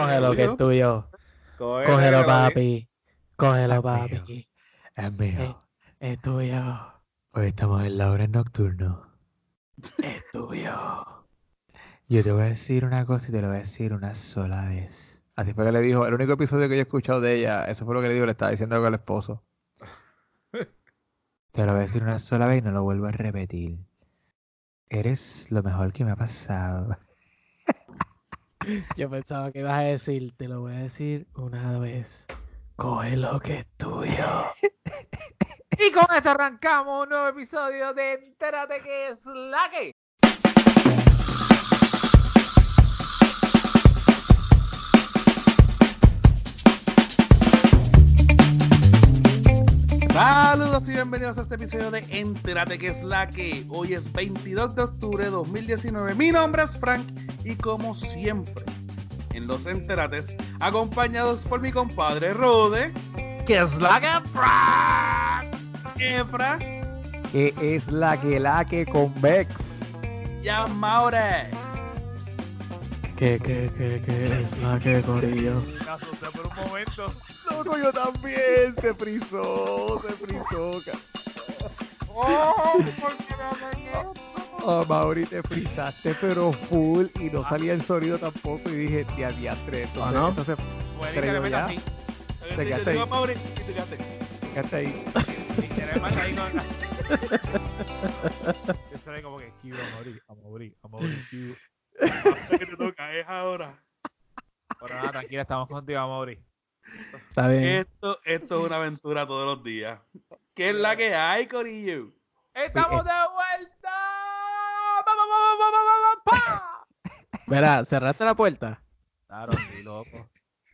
Cógelo que es tuyo. Cógelo, papi. Cógelo, papi. Es mío. Es, es tuyo. Hoy estamos en la hora nocturno. Es tuyo. Yo te voy a decir una cosa y te lo voy a decir una sola vez. Así fue que le dijo, el único episodio que yo he escuchado de ella, eso fue lo que le dijo, le estaba diciendo al esposo. Te lo voy a decir una sola vez y no lo vuelvo a repetir. Eres lo mejor que me ha pasado. Yo pensaba que ibas a decir, te lo voy a decir una vez. Coge lo que es tuyo. Y con esto arrancamos un nuevo episodio de Entérate que es la que. Saludos y bienvenidos a este episodio de Entérate que es la que. Hoy es 22 de octubre de 2019. Mi nombre es Frank y como siempre en los Enterates, acompañados por mi compadre Rode, que es la que Frank, Efra Que es la que la que convex. y a Maure. Que, que, que, que es la que corillo. Me asusté por un momento. Loco, yo también. Se frizó, se frizó. Oh, ¿por qué me hacen esto? Oh, Mauri, te frizaste, pero full. Y no salía el sonido tampoco. Y dije, tía, diastre. Entonces, ¿Ah, no? entonces Bueno, de repente ya. así. Te Te quedaste ahí. Mauri, y te quedaste. ahí. Te más ahí con- Yo sabía como que Q, a morir, a morir, a morir, Q. que te toca, es ahora. Pero nada, tranquila, estamos contigo, Mauri. Está bien. Esto, esto es una aventura todos los días. ¿Qué es la que hay, Corillo? ¡Estamos de vuelta! ¡Pa, pa, pa, pa, pa, pa, pa, pa! Verá, ¿cerraste la puerta? Claro, sí, loco.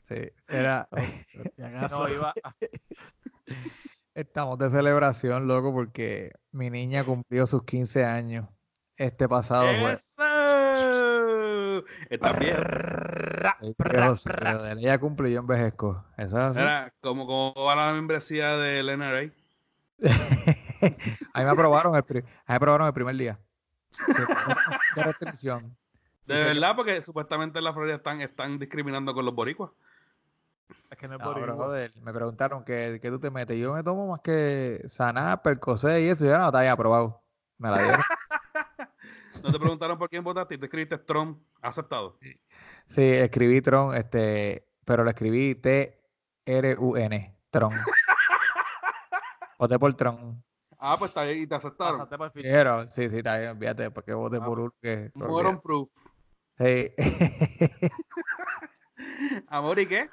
Sí, era. No, iba. Estamos de celebración, loco, porque mi niña cumplió sus 15 años este pasado jueves. ¿Estás ella cumple y yo envejezco. Eso es así. Era como, como va la membresía del NRA. Ahí me aprobaron el, pri- ahí me aprobaron el primer día. Qué restricción. De verdad, porque supuestamente en la Florida están, están discriminando con los boricuas. Es que no es No, boricua. brother, me preguntaron que, que tú te metes. Yo me tomo más que Saná, Percocet y eso. Y yo no, está bien aprobado. Me la dieron. No te preguntaron por quién votaste y tú escribiste Trump aceptado. Sí, escribí Tron, este, pero le escribí T-R-U-N, Tron. Voté por Tron. Ah, pues está ahí y te aceptaron. Dijeron, sí, sí, está bien, olvídate, porque voté Ah, por uno que... que Moron proof. Sí. Amor, ¿y qué?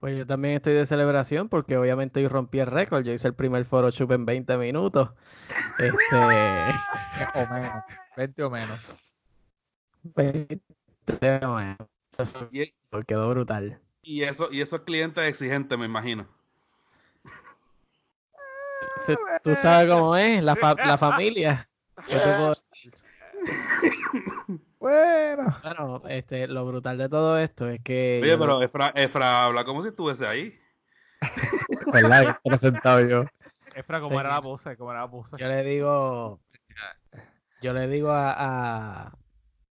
Pues yo también estoy de celebración porque obviamente hoy rompí el récord. Yo hice el primer Photoshop en 20 minutos. Este, o menos, 20 o menos. 20, bueno, eso Y, quedó brutal. y eso, y esos clientes exigentes, me imagino. Tú- Tú sabes cómo es, la, fa- la familia. Bueno. Bueno, este, lo brutal de todo esto es que Oye, yo pero Efra, Efra habla como si estuviese ahí. ¿Verdad? Presentado yo. Efra, ¿cómo Sí. era la pose? ¿Cómo era la pose? yo le digo, yo le digo a, a-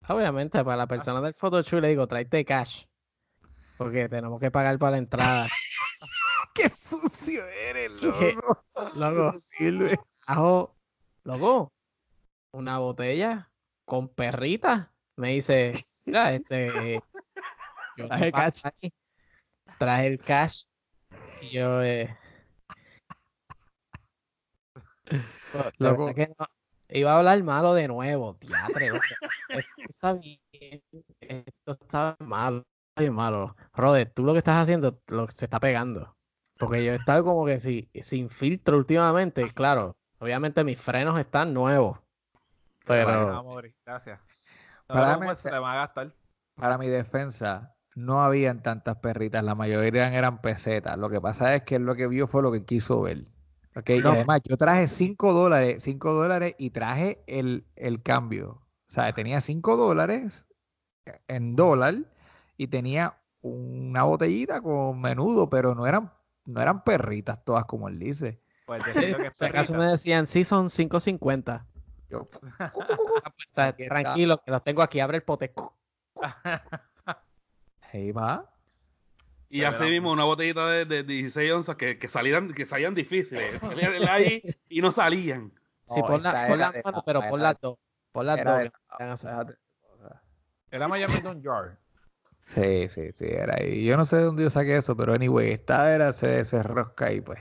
obviamente para la persona del photoshoot le digo, tráete cash, porque tenemos que pagar para la entrada. ¡Qué sucio eres, ¿Qué? loco! Loco, No sirve. Ajo, loco, una botella con perrita. Me dice, mira, este, yo Traje pago cash. ahí. Traje el cash. Y yo, eh, Loco. que no- iba a hablar malo de nuevo, teatre. loco. Esto está bien, esto está malo, está bien malo. Roder, tú lo que estás haciendo lo, se está pegando. Porque yo he estado como que si, sin filtro últimamente, claro, obviamente mis frenos están nuevos. Pero amor, gracias. Para Ahora mí cómo se se- te va a gastar. Para mi defensa, no habían tantas perritas, la mayoría eran pesetas. Lo que pasa es que él lo que vio fue lo que quiso ver. Ok, Y No. además, yo traje 5 dólares, 5 dólares y traje el, el cambio. O sea, tenía 5 dólares en dólar y tenía una botellita con menudo, pero no eran, no eran perritas todas como él dice. Pues decido que es si acaso me decían, sí, son 5.50. Yo, tranquilo, que los tengo aquí, abre el pote. Ahí va. Y así mismo una botellita de, de 16 onzas que, que salían, que salían difíciles. Salían ahí y no salían. Sí, pon, la- manos, tapa, pero de- las dos. Pon las Era dos. Era Miami Don Jar. Sí, sí, sí, era ahí. Yo no sé de dónde yo saqué eso, pero anyway, esta era, se, se rosca ahí, pues.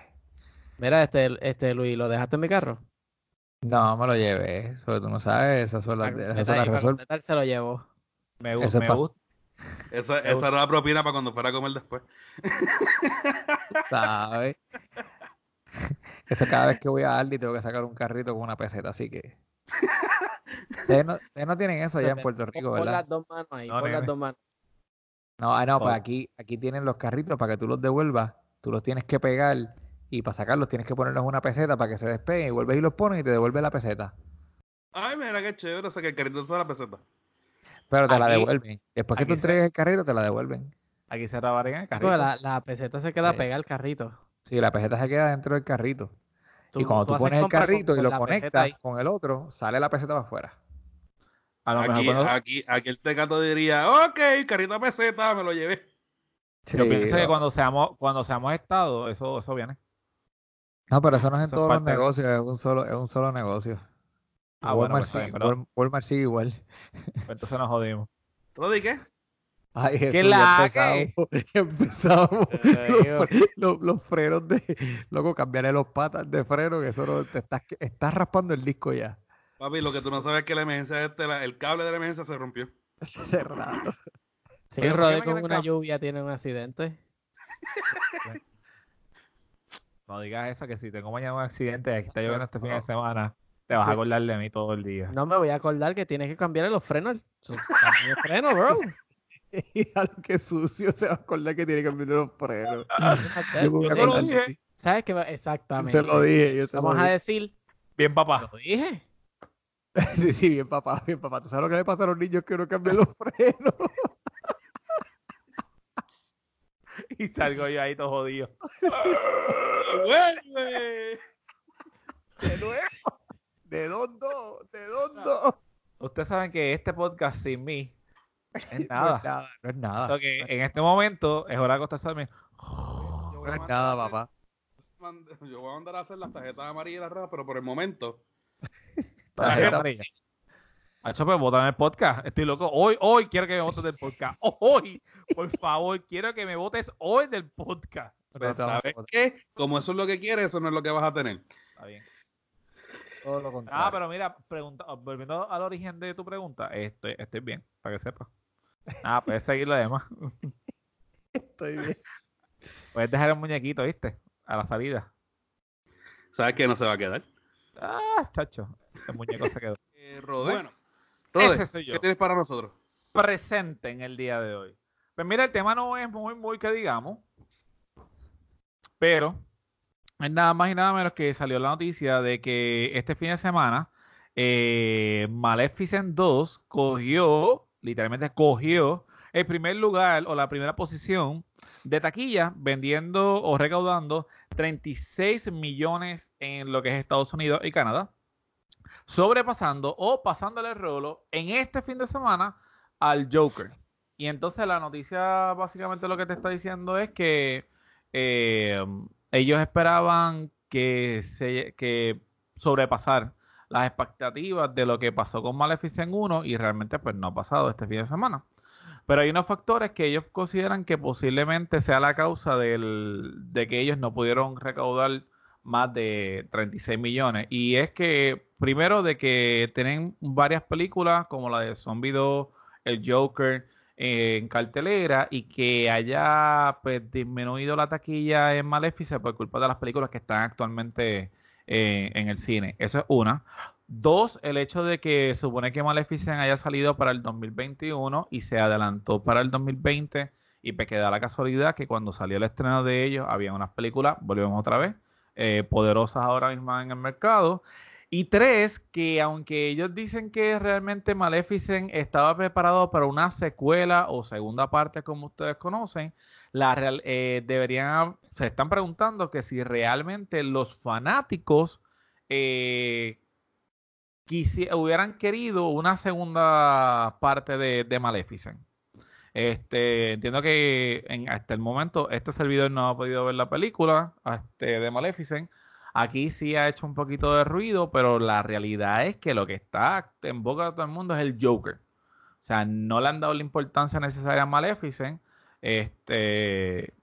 Mira, este, este Luis, ¿lo dejaste en mi carro? No, me lo llevé, eso tú no sabes, esas son las, Para esas son las para se lo llevó. Me, gusta me gusta. Esa, Me esa era la propina para cuando fuera a comer después. ¿sabes? Eso cada vez que voy a Aldi tengo que sacar un carrito con una peseta, así que... Ustedes no, ustedes no tienen eso allá en Puerto Pon- Rico, pon ¿verdad? las dos manos ahí, No, pon las dos manos. No, ah, no, pues aquí, aquí tienen los carritos para que tú los devuelvas, tú los tienes que pegar y para sacarlos tienes que ponerlos en una peseta para que se despeguen y vuelves y los pones y te devuelve la peseta. Ay, mira qué chévere. O sea, que el carrito de la peseta. Pero te la devuelven. Después que tú entregues el carrito, te la devuelven. Aquí se robarían el carrito. porque la, la peseta se queda Sí. pegada al carrito. Sí, la peseta se queda dentro del carrito. y cuando tú, pones el con- carrito y lo conectas con el otro, sale la peseta para afuera. A lo mejor Aquí, cuando- aquí, aquí el tecato diría, ok, carrito de peseta, me lo llevé. yo Sí, pienso que no. cuando seamos, cuando seamos estado, eso, eso viene. No, pero eso no es en Eso todos los de- negocios, es un solo, es un solo negocio. Ah, bueno, Walmart, pues bien, sigue, pero- Wal- Walmart sigue igual. Pues entonces nos jodimos. ¿Rodi qué? Ay, Jesús, ¿Qué la empezamos, empezamos. Los, los- los frenos de, loco, cambiarle los patas de freno, que eso no, te estás, estás raspando el disco ya. Papi, lo que tú no sabes es que la emergencia este, la- el cable de la emergencia se rompió. Cerrado. Si Pero ¿por qué Rodé me con una lluvia tiene un accidente. No digas eso, que si tengo mañana un accidente y aquí está lloviendo este fin de semana, te vas Sí. a acordar de mí todo el día. No me voy a acordar que tienes que cambiarle los frenos. Cambia los frenos, bro. Y a lo que sucio se va a acordar que tiene que cambiar los frenos. Yo Yo se lo de dije. ¿Sabes qué? Exactamente. Se lo dije, yo se lo Vamos a dije. decir, Bien, papá. lo dije. Sí, sí, bien papá, bien papá. ¿Tú sabes lo que le pasa a los niños que no cambian los frenos? Y salgo yo ahí todo jodido. ¡Vuelve! De nuevo. ¿De dónde? ¿De dónde? Ustedes saben que este podcast sin mí es No es nada. nada, no es nada. Que en este momento es hora de acostarse a voy No es nada, papá. Yo voy a mandar a hacer las tarjetas amarillas y las rojas, pero por el momento. Tarjeta amarilla. Hacho, pues votan el podcast. Estoy loco. Hoy, hoy quiero que me votes del podcast. Hoy, por favor, quiero que me votes hoy del podcast. Pues, a ¿sabes qué? Como eso es lo que quieres, eso no es lo que vas a tener. Está bien. Todo lo contrario. Ah, pero mira, pregunta, volviendo al origen de tu pregunta, estoy, estoy bien, para que sepas. Ah, puedes seguir lo demás. Estoy bien. Puedes dejar el muñequito, ¿viste? A la salida. ¿Sabes que no se va a quedar? Ah, chacho. El muñeco se quedó. Eh. Bueno, Rode, ese soy yo. ¿qué tienes para nosotros? presente en el día de hoy. Pues mira, el tema no es muy, muy que digamos, pero es nada más y nada menos que salió la noticia de que este fin de semana eh, Maleficent 2 cogió, literalmente cogió el primer lugar o la primera posición de taquilla vendiendo o recaudando 36 millones en lo que es Estados Unidos y Canadá, sobrepasando o pasándole el rolo en este fin de semana al Joker. Y entonces la noticia básicamente lo que te está diciendo es que eh, ellos esperaban que, se, que sobrepasar las expectativas de lo que pasó con Maleficent 1 y realmente pues no ha pasado este fin de semana. Pero hay unos factores que ellos consideran que posiblemente sea la causa de que ellos no pudieron recaudar más de 36 millones. Y es que, primero, de que tienen varias películas como la de Zombie 2, El Joker, eh, en cartelera y que haya pues, disminuido la taquilla en Maleficent por culpa de las películas que están actualmente eh, en el cine. Eso es una. Dos, el hecho de que supone que Maleficent haya salido para el 2021 y se adelantó para el 2020 y me queda la casualidad que cuando salió el estreno de ellos había unas películas, volvemos otra vez, eh, poderosas ahora mismo en el mercado. Y tres, que aunque ellos dicen que realmente Maleficent estaba preparado para una secuela o segunda parte, como ustedes conocen, la eh, deberían, se están preguntando que si realmente los fanáticos eh, hubieran querido una segunda parte de, de Maleficent. Este, entiendo que hasta el momento este servidor no ha podido ver la película este, de Maleficent. Aquí sí ha hecho un poquito de ruido, pero la realidad es que lo que está en boca de todo el mundo es el Joker. O sea, no le han dado la importancia necesaria a Maleficent. Este,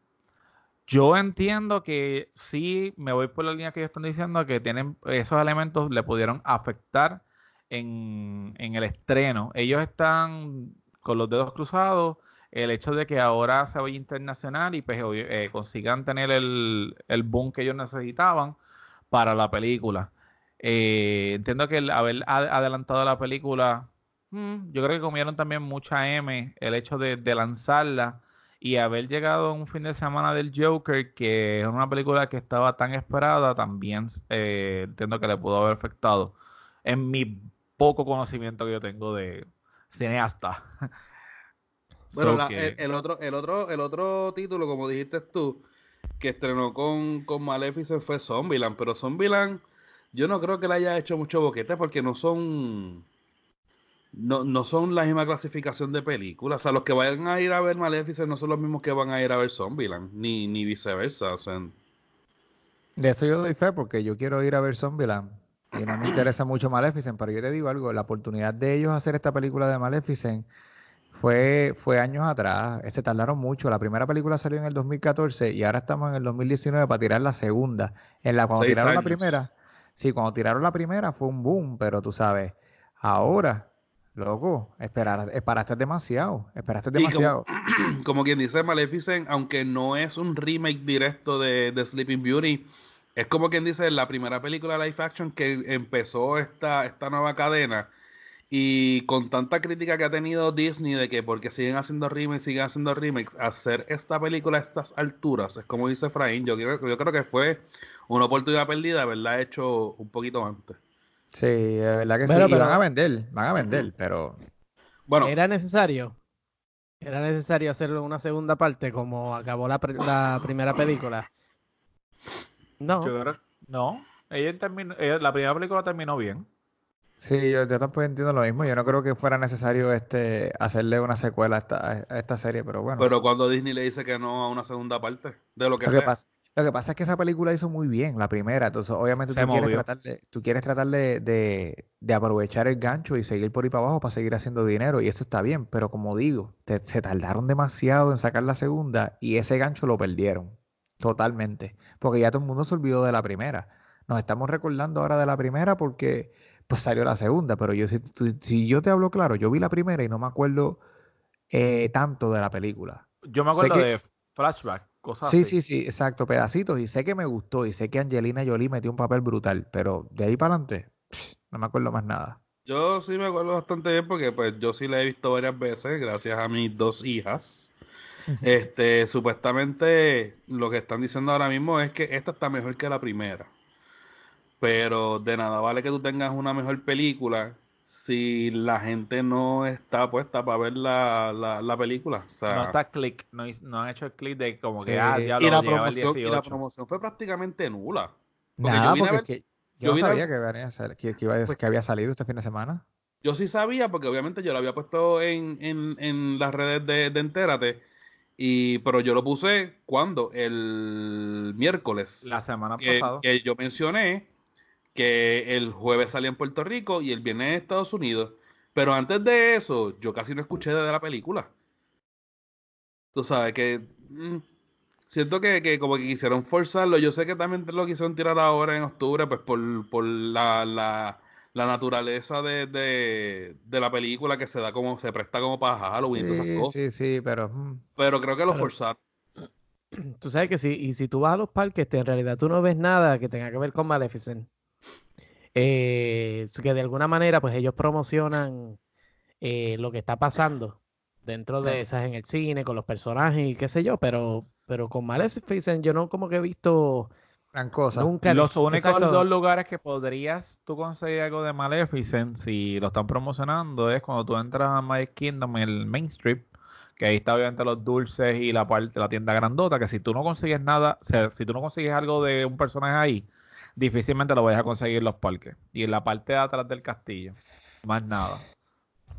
yo entiendo que sí, me voy por la línea que ellos están diciendo, que tienen esos elementos le pudieron afectar en, en el estreno. Ellos están con los dedos cruzados el hecho de que ahora se vaya internacional y pues, eh, consigan tener el, el, boom que ellos necesitaban para la película. Eh, entiendo que el haber adelantado la película, mm, yo creo que comieron también mucha M el hecho de, de, lanzarla y haber llegado un fin de semana del Joker, que es una película que estaba tan esperada, también eh, entiendo que le pudo haber afectado en mi poco conocimiento que yo tengo de, cineasta. Bueno, el, otro, el, otro, el otro título, como dijiste tú, que estrenó con, con Maleficent fue Zombieland, pero Zombieland yo no creo que le haya hecho mucho boquete porque no son no, no son la misma clasificación de películas. O sea, los que vayan a ir a ver Maleficent no son los mismos que van a ir a ver Zombieland, ni, ni viceversa. O sea, de eso yo doy fe porque yo quiero ir a ver Zombieland y no me interesa mucho Maleficent, pero yo te digo algo, la oportunidad de ellos hacer esta película de Maleficent fue, fue años atrás, se tardaron mucho, la primera película salió en el 2014 y ahora estamos en el 2019 para tirar la segunda. En la cuando tiraron la primera, sí, cuando tiraron la primera fue un boom, pero tú sabes, ahora, loco, esperar, esperaste demasiado, esperaste demasiado. Como, como, quien dice Maleficent, aunque no es un remake directo de, de Sleeping Beauty, es como quien dice la primera película live action que empezó esta, esta nueva cadena. Y con tanta crítica que ha tenido Disney de que porque siguen haciendo remakes, siguen haciendo remakes, hacer esta película a estas alturas, es como dice Fraín, yo creo, yo creo que fue una oportunidad perdida haberla hecho un poquito antes. Sí, es verdad que sí, van a vender, van a vender, pero... Bueno. Era necesario. Era necesario hacerlo una segunda parte como acabó la, la primera película. No. no. Ella terminó, la primera película terminó bien. Sí, yo, tampoco entiendo lo mismo. Yo no creo que fuera necesario este hacerle una secuela a esta, a esta serie, pero bueno. Pero cuando Disney le dice que no a una segunda parte, de lo que sea. pasa, lo que pasa es que esa película hizo muy bien, la primera. Entonces, obviamente, tú quieres, tratar de, tú quieres tratar de, de, aprovechar el gancho y seguir por ahí para abajo para seguir haciendo dinero. Y eso está bien. Pero como digo, se tardaron demasiado en sacar la segunda y ese gancho lo perdieron. Totalmente. Porque ya todo el mundo se olvidó de la primera. Nos estamos recordando ahora de la primera porque pues salió la segunda. Pero yo si, si yo te hablo claro, yo vi la primera y no me acuerdo eh, tanto de la película. Yo me acuerdo de flashback, cosas Sí, sí, sí, exacto, pedacitos. Y sé que me gustó y sé que Angelina Jolie metió un papel brutal. Pero de ahí para adelante, no me acuerdo más nada. Yo sí me acuerdo bastante bien porque pues yo sí la he visto varias veces gracias a mis dos hijas. Este, supuestamente lo que están diciendo ahora mismo es que esta está mejor que la primera. Pero de nada vale que tú tengas una mejor película si la gente no está puesta para ver la, la, película. no está click, no, han hecho el click de como que ah, ya lo y, la promoción, y la promoción fue prácticamente nula. Porque yo, porque yo, no sabía que, pues que, había salido este fin de semana. Yo sí sabía, porque obviamente yo lo había puesto en, en, en las redes de, de Entérate y, pero yo lo puse cuando el miércoles. La semana pasada. Que yo mencioné que el jueves salía en Puerto Rico y el viernes en Estados Unidos. Pero antes de eso, yo casi no escuché de la película. Tú sabes que. Mm, siento que, que, como que quisieron forzarlo. Yo sé que también lo quisieron tirar ahora en octubre, pues por, por la, la la naturaleza de, de, la película que se da como, se presta como para Halloween y todas esas cosas. Sí, sí, pero. Mm. Pero creo que lo forzaron. Tú sabes que si, y si tú vas a los parques, en realidad tú no ves nada que tenga que ver con Maleficent. Eh, que de alguna manera, pues ellos promocionan eh, lo que está pasando dentro de esas en el cine, con los personajes y qué sé yo, pero, pero con Maleficent yo no como que he visto los únicos dos lugares que podrías tú conseguir algo de Maleficent, si lo están promocionando, es cuando tú entras a My Kingdom, en el Main Strip, que ahí está obviamente los dulces y la parte la tienda grandota, que si tú no consigues nada, o sea, si tú no consigues algo de un personaje ahí, difícilmente lo vayas a conseguir en los parques. Y en la parte de atrás del castillo, más nada.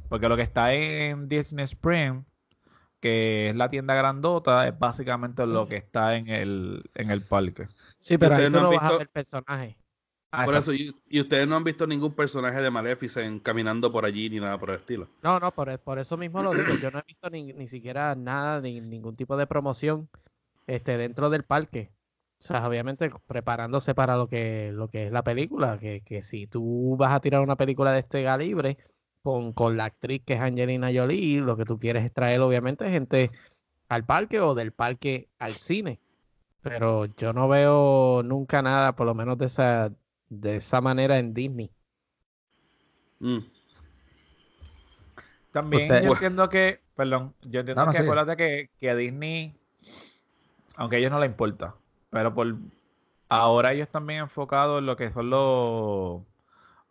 Porque lo que está en Disney Spring, que es la tienda grandota, es básicamente lo que está en el, en el parque. Sí, pero ahí tú no no vas a ver personajes. Ah, Por eso, y, y ustedes no han visto ningún personaje de Maleficent caminando por allí ni nada por el estilo. No, no, por, por eso mismo lo digo. Yo no he visto ni, ni siquiera nada, ni ningún tipo de promoción este, dentro del parque. O sea, obviamente preparándose para lo que, lo que es la película. Que, que si tú vas a tirar una película de este calibre con, con la actriz que es Angelina Jolie, lo que tú quieres es traer obviamente gente al parque o del parque al cine. Pero yo no veo nunca nada, por lo menos de esa, de esa manera en Disney. Mm. También Usted- yo entiendo que, perdón, yo entiendo No, no, que sigue. acuérdate que, que a Disney, aunque a ellos no les importa, pero por ahora ellos también enfocados en lo que son los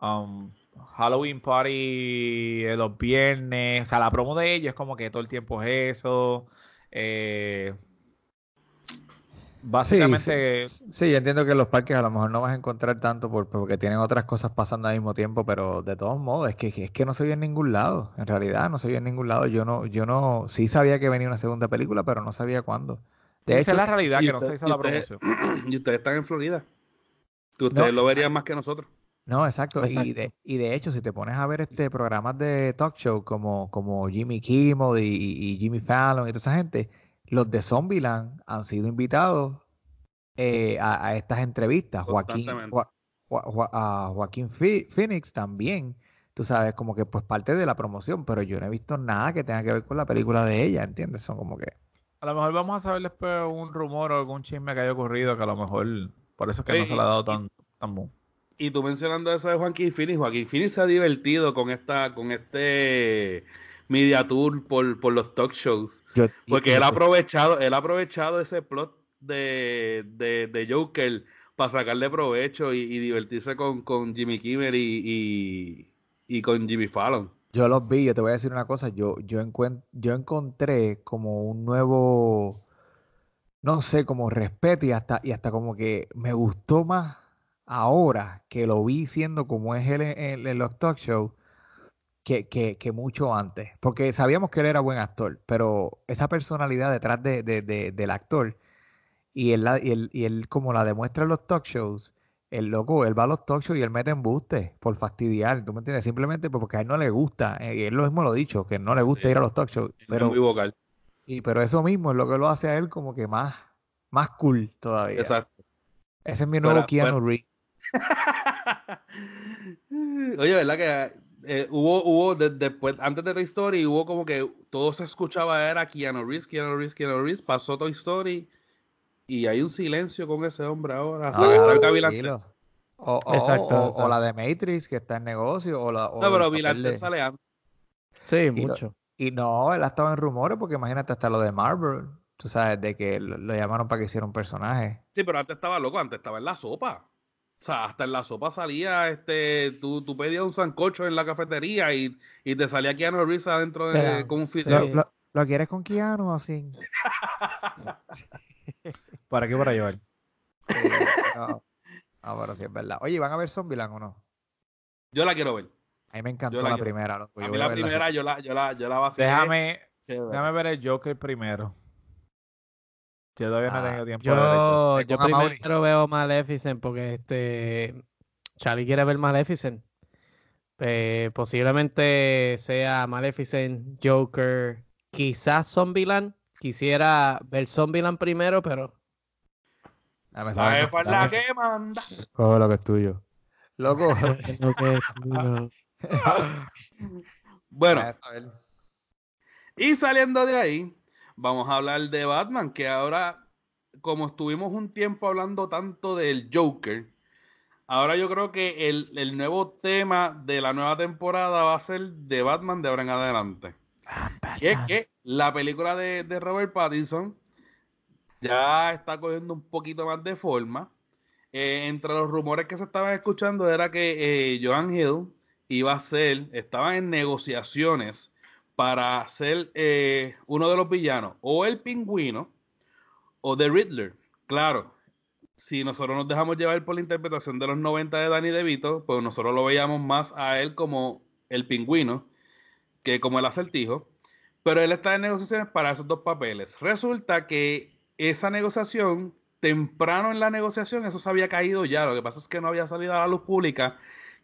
um, Halloween Party eh, los viernes, o sea, la promo de ellos es como que todo el tiempo es eso. eh, básicamente, Sí, sí, yo entiendo que en los parques a lo mejor no vas a encontrar tanto por, porque tienen otras cosas pasando al mismo tiempo, pero de todos modos, es que, es que no se vio en ningún lado. En realidad, no se vio en ningún lado. Yo no, yo no, sí sabía que venía una segunda película, pero no sabía cuándo. De esa hecho, es la realidad que no se hizo la promoción. Y ustedes están en Florida. Que ustedes lo verían más que nosotros. no, exacto. Y de, y de hecho, si te pones a ver este programas de talk show como, como Jimmy Kimmel y, y- y Jimmy Fallon y toda esa gente, los de Zombieland han sido invitados eh, a, a estas entrevistas. Joaquín, a Joaquín Phoenix también, tú sabes, como que pues parte de la promoción, pero yo no he visto nada que tenga que ver con la película de ella, ¿entiendes? Son como que... A lo mejor vamos a saber después un rumor o algún chisme que haya ocurrido que a lo mejor por eso es que no se le ha dado tan, tan boom. Y tú mencionando eso de Joaquín Phoenix, Joaquín Phoenix se ha divertido con esta, con este media tour por, por los talk shows. Yo, Porque él ha aprovechado, él ha aprovechado ese plot de, de, de Joker para sacarle provecho y, y divertirse con, con Jimmy Kimmel y, y, y con Jimmy Fallon. Yo los vi, yo te voy a decir una cosa, yo, yo, yo encontré como un nuevo, no sé, como respeto y hasta, y hasta como que me gustó más ahora que lo vi siendo como es él en, en- en los talk shows que, que, que mucho antes. Porque sabíamos que él era buen actor, pero esa personalidad detrás de, de- de- del actor y él, y, él, y él como la demuestra en los talk shows, el loco, él va a los talk shows y él mete embuste por fastidiar, ¿tú me entiendes? Simplemente porque a él no le gusta, y él lo mismo lo ha dicho, que no le gusta Sí. ir a los talk shows, es pero, muy vocal. y, pero eso mismo es lo que lo hace a él como que más, más cool todavía. Exacto. Ese es mi nuevo Fuera- Keanu Reeves. Oye, ¿verdad que eh, hubo, hubo de- después, antes de Toy Story, hubo como que todo se escuchaba era Keanu Reeves, Keanu Reeves, Keanu Reeves, pasó Toy Story y hay un silencio con ese hombre ahora hasta Ah, que salga. O, o- Exacto, o- la de Matrix que está en negocio, o la o No, pero de- sale antes. Sí, mucho. Y no, él ha estado en rumores porque imagínate hasta lo de Marvel, tú sabes, de que lo, lo llamaron para que hiciera un personaje. Sí, pero antes estaba loco, antes estaba en la sopa. O sea, hasta en la sopa salía, este, tú, tú pedías un sancocho en la cafetería y, y te salía Keanu Reeves adentro de, Pero- con un ¿Lo, fideo. Sí. lo- lo quieres con Keanu o así? ¿Para qué para llevar? Sí, no, no, pero sí es verdad. Oye, ¿van a ver Zombieland o no? Yo la quiero ver. A mí me encantó Yo la primera, loco. A Yo mí la primera yo la, yo la, yo la vacilé. Déjame, Chévere. déjame ver el Joker primero. Yo todavía no Ah, tenido tiempo de verlo. Yo, primero veo Maleficent porque este Charlie quiere ver Maleficent. Eh, posiblemente sea Maleficent, Joker, quizás Zombieland. Quisiera ver Zombieland primero, pero Dame es dame- la que manda. Coge lo que es tuyo. Loco. lo que no. Bueno, y saliendo de ahí, vamos a hablar de Batman, que ahora, como estuvimos un tiempo hablando tanto del Joker, ahora yo creo que el, el nuevo tema de la nueva temporada va a ser de Batman de ahora en adelante. Y es que la película de, de Robert Pattinson ya está cogiendo un poquito más de forma. Eh, entre los rumores que se estaban escuchando era que eh, Joan Hill iba a ser, estaban en negociaciones para ser eh, uno de los villanos, o el pingüino, o The Riddler. Claro, si nosotros nos dejamos llevar por la interpretación de los 90 de Danny DeVito, pues nosotros lo veíamos más a él como el pingüino que como el acertijo. Pero él está en negociaciones para esos dos papeles. Resulta que esa negociación, temprano en la negociación, eso se había caído ya. Lo que pasa es que no había salido a la luz pública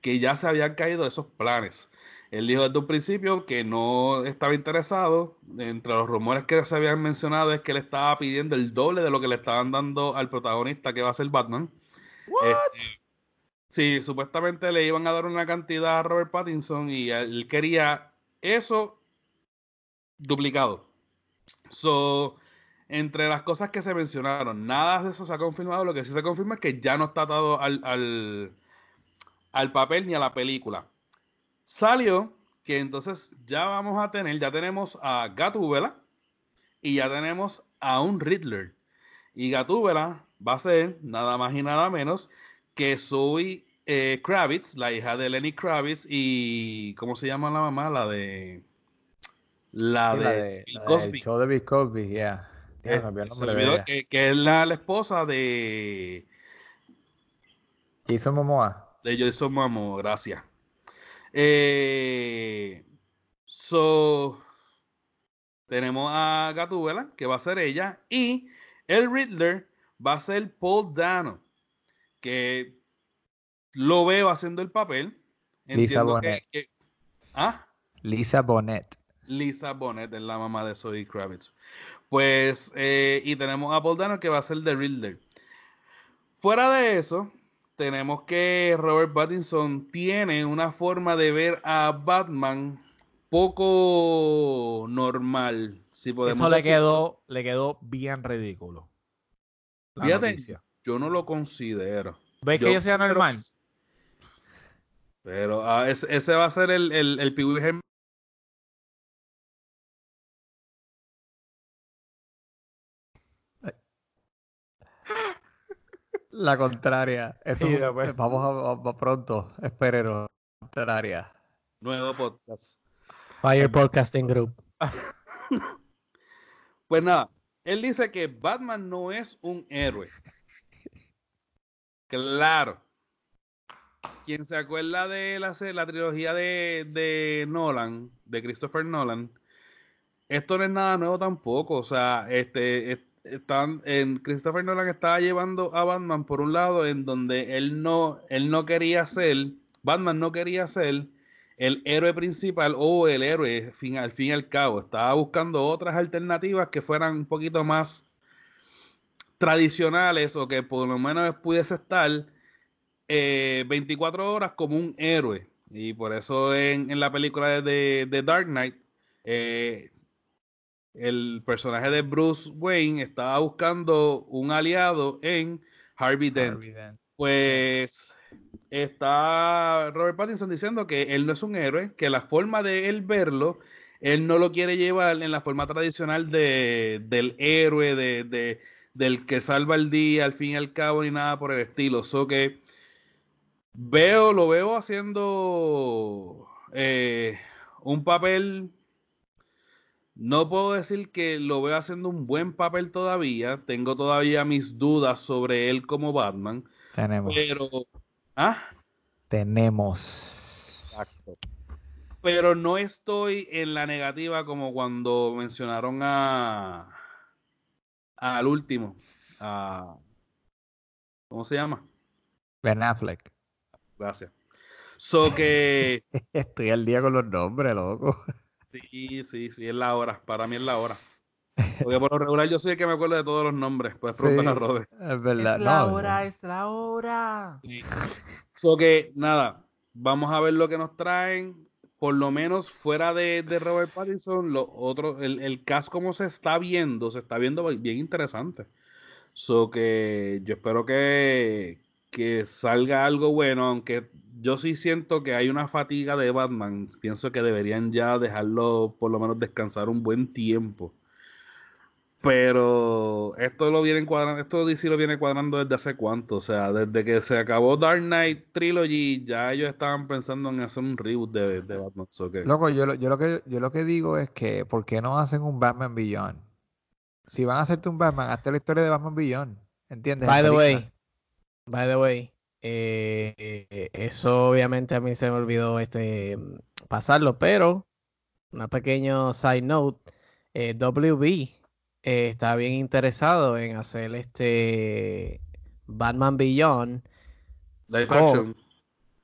que ya se habían caído esos planes. Él dijo desde un principio que no estaba interesado. Entre los rumores que se habían mencionado es que le estaba pidiendo el doble de lo que le estaban dando al protagonista que va a ser Batman. Este, sí, supuestamente le iban a dar una cantidad a Robert Pattinson y él quería eso duplicado. So, entre las cosas que se mencionaron, nada de eso se ha confirmado. Lo que sí se confirma es que ya no está atado al, al, al papel ni a la película. Salió que entonces ya vamos a tener, ya tenemos a Gatúbela y ya tenemos a un Riddler. Y Gatúbela va a ser nada más y nada menos que Zoe eh, Kravitz, la hija de Lenny Kravitz y ¿cómo se llama la mamá? La de la, de, Bill Cosby. show de Bill Cosby, yeah. Eh, que, que, es la, la, esposa de Jason Momoa. De Jason Momoa, gracias. Eh, so, tenemos a Gatúbela, que va a ser ella, y el Riddler va a ser Paul Dano, que lo veo haciendo el papel. Lisa Bonet. ¿Ah? Lisa Bonet. Lisa Bonet es la mamá de Zoe Kravitz. Pues, eh, y tenemos a Paul Dano que va a ser The Riddler. Fuera de eso, tenemos que Robert Pattinson tiene una forma de ver a Batman poco normal, si podemos Eso le quedó, le quedó bien ridículo. Fíjate, yo no lo considero. ¿Ves que yo sea normal? Pero ah, ese, va a ser el, el, el La contraria. Eso, Vamos a, pronto. Espero. Contraria. Nuevo podcast. Fire Podcasting Group. pues nada, él dice que Batman no es un héroe. Claro. Quien se acuerda de la, la trilogía de, de Nolan, de Christopher Nolan, esto no es nada nuevo tampoco. O sea, este están en Christopher Nolan estaba llevando a Batman por un lado en donde él no él no quería ser Batman no quería ser el héroe principal o el héroe al fin y al cabo. Estaba buscando otras alternativas que fueran un poquito más tradicionales o que por lo menos pudiese estar 24 eh, horas como un héroe. Y por eso en, en la película de, de Dark Knight eh, el personaje de Bruce Wayne estaba buscando un aliado en Harvey Dent. Pues está Robert Pattinson diciendo que él no es un héroe, que la forma de él verlo, él no lo quiere llevar en la forma tradicional de, del héroe, de, del que salva el día al fin y al cabo, ni nada por el estilo. So que veo, lo veo haciendo eh, un papel no puedo decir que lo veo haciendo un buen papel todavía. Tengo todavía mis dudas sobre él como Batman. Tenemos. Pero. ¿Ah? Tenemos. Exacto. Pero no estoy en la negativa como cuando mencionaron a. al último. A, ¿Cómo se llama? Ben Affleck. Gracias. So que. Estoy al día con los nombres, loco. Sí, sí, sí, es la hora. Para mí es la hora. Porque por lo regular yo soy el que me acuerdo de todos los nombres. Puedes preguntar a Robert. Es verdad. Es la hora, es la hora. So que, nada, vamos a ver lo que nos traen. Por lo menos fuera de, Robert Pattinson, lo otro, el, el cast como se está viendo, se está viendo bien interesante. So que yo espero que, que salga algo bueno, aunque yo sí siento que hay una fatiga de Batman. Pienso que deberían ya dejarlo por lo menos descansar un buen tiempo. Pero esto lo vienen cuadrando, esto DC lo viene cuadrando desde hace cuánto, o sea, desde que se acabó Dark Knight Trilogy, ya ellos estaban pensando en hacer un reboot de, Batman. Loco, yo, yo, lo que, yo lo que digo es que, ¿por qué no hacen un Batman Beyond? Si van a hacerte un Batman, hazte la historia de Batman Beyond, ¿entiendes? By the way, by the way, eh, eso obviamente a mí se me olvidó este pasarlo, pero una pequeño side note, eh, WB eh, está bien interesado en hacer este Batman Beyond, Live Con- action.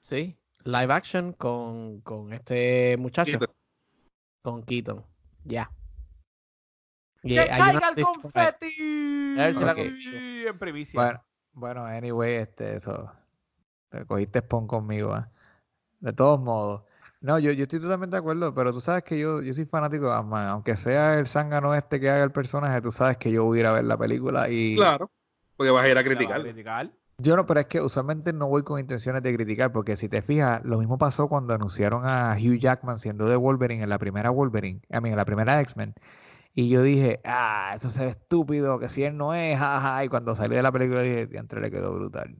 sí, live action con, con este muchacho, Keaton. con Keaton, ya. ¡Que caiga el confeti! A ver si la Ok. consigo. En primicia. Bueno, bueno, anyway, este, eso. Te cogiste spawn conmigo, ¿eh? De todos modos. No, yo, yo estoy totalmente de acuerdo, pero tú sabes que yo, yo soy fanático de Batman. Aunque sea el zángano este que haga el personaje, tú sabes que yo voy a ir a ver la película y... Claro. Porque vas a ir a a criticar. criticar. Yo no, pero es que usualmente no voy con intenciones de criticar, porque si te fijas, lo mismo pasó cuando anunciaron a Hugh Jackman siendo de Wolverine en la primera Wolverine, I mean, en la primera X-Men. Y yo dije, ah, eso se ve estúpido, que si él no es, jaja. Y cuando salí de la película dije, diantre, le quedó brutal.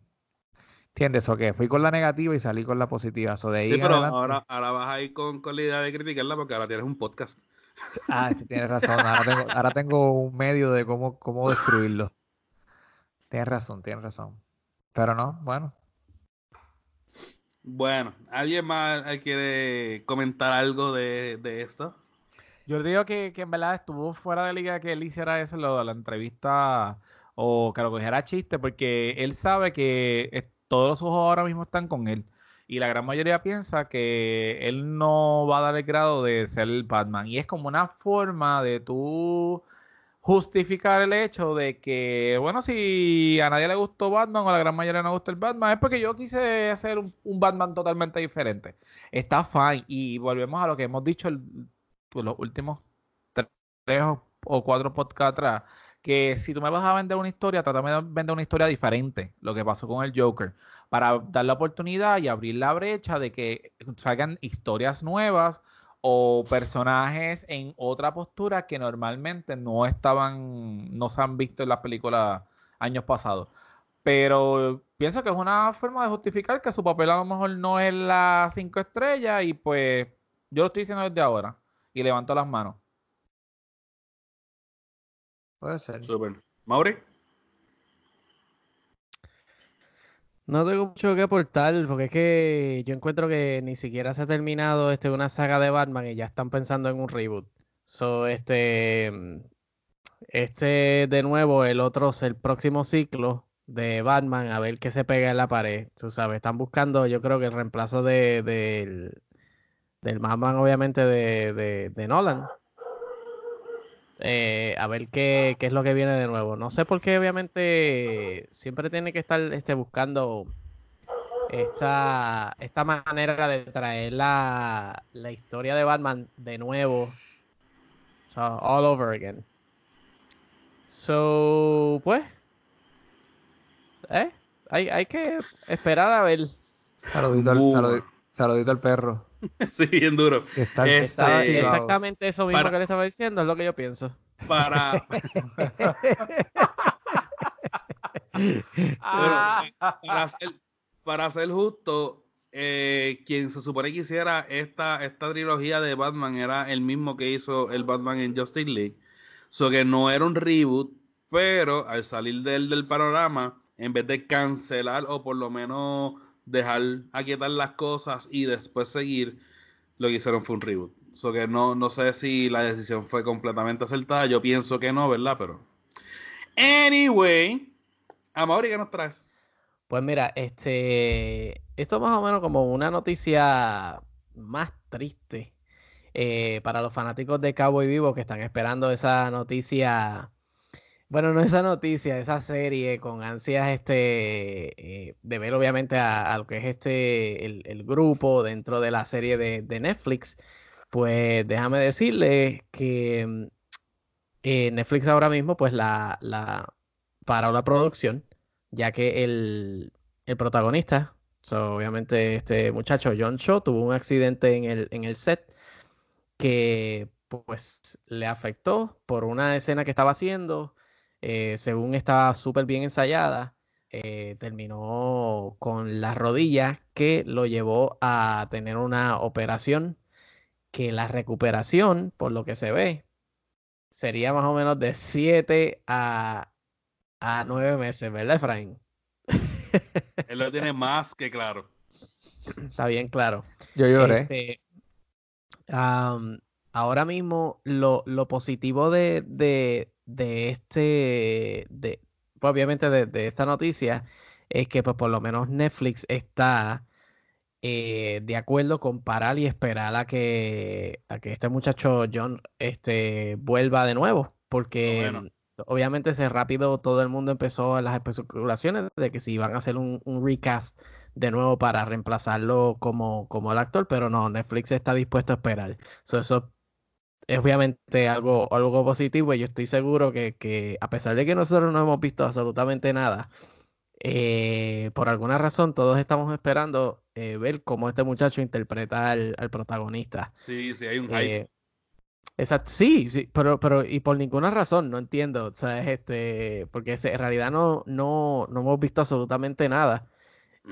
¿Entiendes? O que fui con la negativa y salí con la positiva. So, de ahí Sí, pero adelante- ahora, ahora vas a ir con, con la idea de criticarla porque ahora tienes un podcast. Ah, sí, tienes razón. Ahora tengo, ahora tengo un medio de cómo, cómo destruirlo. Tienes razón, tienes razón. Pero no, bueno. Bueno, ¿alguien más quiere comentar algo de, de esto? Yo digo que, en verdad estuvo fuera de liga que él hiciera eso, lo de la entrevista, o que lo cogiera chiste, porque él sabe que eh, todos los ojos ahora mismo están con él. Y la gran mayoría piensa que él no va a dar el grado de ser el Batman. Y es como una forma de tú justificar el hecho de que, bueno, si a nadie le gustó Batman o a la gran mayoría no gusta el Batman, es porque yo quise hacer un, un Batman totalmente diferente. Está fine. Y volvemos a lo que hemos dicho el- pues, los últimos tre- tres o cuatro podcasts atrás, que si tú me vas a vender una historia, trátame de vender una historia diferente, lo que pasó con el Joker, para dar la oportunidad y abrir la brecha de que salgan historias nuevas o personajes en otra postura que normalmente no estaban, no se han visto en las películas años pasados. Pero pienso que es una forma de justificar que su papel a lo mejor no es la cinco estrellas y pues yo lo estoy diciendo desde ahora y levanto las manos. Puede ser. Súper. Mauri, No tengo mucho que aportar, porque es que yo encuentro que ni siquiera se ha terminado este, una saga de Batman y ya están pensando en un reboot. So, este, este de nuevo, el otro, el próximo ciclo de Batman, a ver qué se pega en la pared. Tú sabes, están buscando, yo creo que el reemplazo de, del, del Batman, obviamente, de, de, de Nolan. Eh, a ver qué, qué es lo que viene de nuevo. No sé por qué, obviamente, siempre tiene que estar este, buscando esta, esta manera de traer la, la historia de Batman de nuevo. So, all over again. So, pues, ¿eh? Hay, hay que esperar a ver. Saludito al, Uh. saludi- saludito al perro. sí, bien duro. Está, Este, exactamente eso mismo para- que le estaba diciendo, es lo que yo pienso. Para, Ah. para, ser, para ser justo, eh, quien se supone que hiciera esta, esta trilogía de Batman era el mismo que hizo el Batman en Justice League. So que no era un reboot, pero al salir del, del panorama, en vez de cancelar o por lo menos dejar aquietar las cosas y después seguir, lo que hicieron fue un reboot. So que no, no sé si la decisión fue completamente acertada. Yo pienso que no, ¿verdad? Pero. Anyway. Amaury, ¿qué nos traes? Pues mira, este, esto es más o menos como una noticia más triste eh, para los fanáticos de Cowboy Vivo que están esperando esa noticia, bueno, no esa noticia, esa serie con ansias este, eh, de ver obviamente a, lo que es este, el, el grupo dentro de la serie de, de Netflix. Pues déjame decirle que mm, eh, Netflix ahora mismo pues la, la paró la producción ya que el, el protagonista, so, obviamente este muchacho John Cho, tuvo un accidente en el, en el set que pues le afectó por una escena que estaba haciendo, eh, según estaba súper bien ensayada, eh, terminó con la rodilla que lo llevó a tener una operación que la recuperación, por lo que se ve, sería más o menos de 7 a, a 9 meses, ¿verdad, Efraín? Él lo tiene más que claro. Está bien claro. Yo lloré. Este, ahora mismo lo, lo positivo de, de, de este, de, pues, obviamente de, de esta noticia, es que pues por lo menos Netflix está eh, de acuerdo con parar y esperar a que, a que este muchacho John este, vuelva de nuevo, porque Bueno. obviamente ese rápido todo el mundo empezó las especulaciones de que si iban a hacer un, un recast de nuevo para reemplazarlo como, como el actor, pero no, Netflix está dispuesto a esperar. So, eso es obviamente algo, algo positivo y yo estoy seguro que, que a pesar de que nosotros no hemos visto absolutamente nada, eh, por alguna razón todos estamos esperando eh, ver cómo este muchacho interpreta al, al protagonista. Sí, sí, hay un hype. Eh, exacto, sí, sí, pero, pero y por ninguna razón, no entiendo, ¿sabes? Este, porque en realidad no, no, no hemos visto absolutamente nada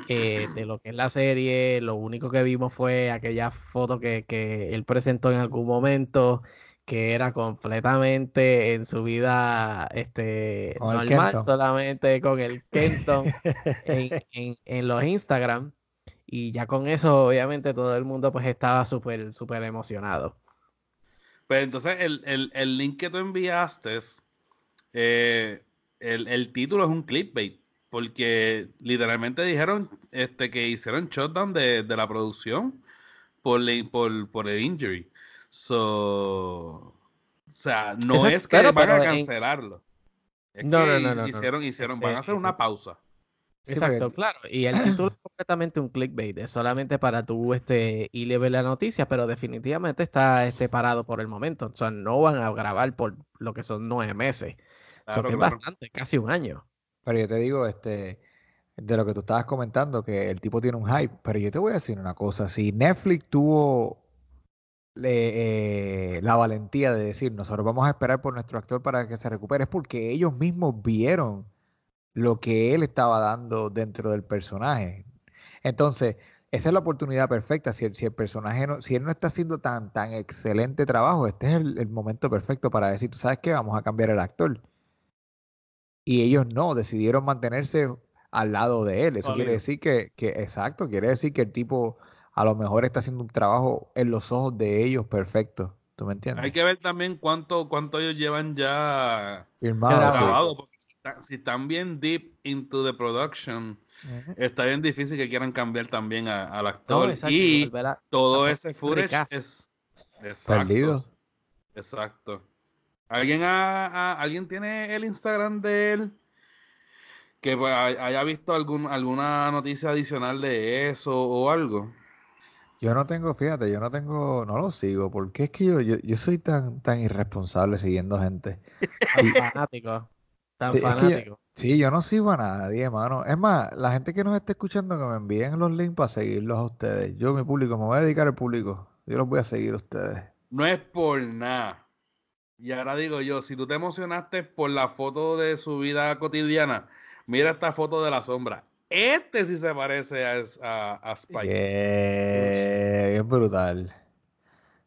eh, de lo que es la serie. Lo único que vimos fue aquella foto que, que él presentó en algún momento, que era completamente en su vida este, Con normal, solamente con el Kenton en, en, en los Instagram. Y ya con eso, obviamente, todo el mundo pues estaba súper, súper emocionado. Pues entonces el, el, el link que tú enviaste, eh, el, el título es un clickbait, porque literalmente dijeron este, que hicieron shutdown de, de la producción por, por, por el injury. So, o sea, no Eso- es que van a cancelarlo. Es No, que no, no, hicieron, hicieron, van a hacer Este, una pausa. Exacto, claro. Y el título es completamente un clickbait, es solamente para tú este, ir a ver la noticia, pero definitivamente está este, parado por el momento. O sea, no van a grabar por lo que son nueve meses. Claro, que es bastante, casi un año. Pero yo te digo, este, de lo que tú estabas comentando, que el tipo tiene un hype, pero yo te voy a decir una cosa, si Netflix tuvo eh, la valentía de decir, nosotros vamos a esperar por nuestro actor para que se recupere, es porque ellos mismos vieron lo que él estaba dando dentro del personaje. Entonces, esa es la oportunidad perfecta. Si el, si el personaje no, si él no está haciendo tan, tan excelente trabajo, este es el, el momento perfecto para decir, tú sabes qué, vamos a cambiar el actor. Y ellos no, decidieron mantenerse al lado de él. Eso quiere decir que, que, exacto, quiere decir que el tipo a lo mejor está haciendo un trabajo en los ojos de ellos perfecto. ¿Tú me entiendes? Hay que ver también cuánto, cuánto ellos llevan ya Firmado, Grabado. sí. porque si están, si están bien deep into the production, está bien difícil que quieran cambiar también a- al No, actor. exacto, y a- todo ese footage es exacto, Perdido. exacto. ¿Alguien, ha- ha- ¿Alguien tiene el Instagram de él? Que pues, hay- haya visto algún, alguna noticia adicional de eso o algo. Yo no tengo, fíjate, yo no tengo, no lo sigo, porque es que yo, yo, yo soy tan, tan irresponsable siguiendo gente. Tan fanático. Tan Sí, es que yo- fanático. Sí, yo no sigo a nadie, mano. Es más, la gente que nos esté escuchando que me envíen los links para seguirlos a ustedes. Yo, mi público, me voy a dedicar al público. Yo los voy a seguir a ustedes. No es por nada. Y ahora digo yo, si tú te emocionaste por la foto de su vida cotidiana, mira esta foto de la sombra. Este sí se parece a, a, a Spike. Yeah, bien brutal.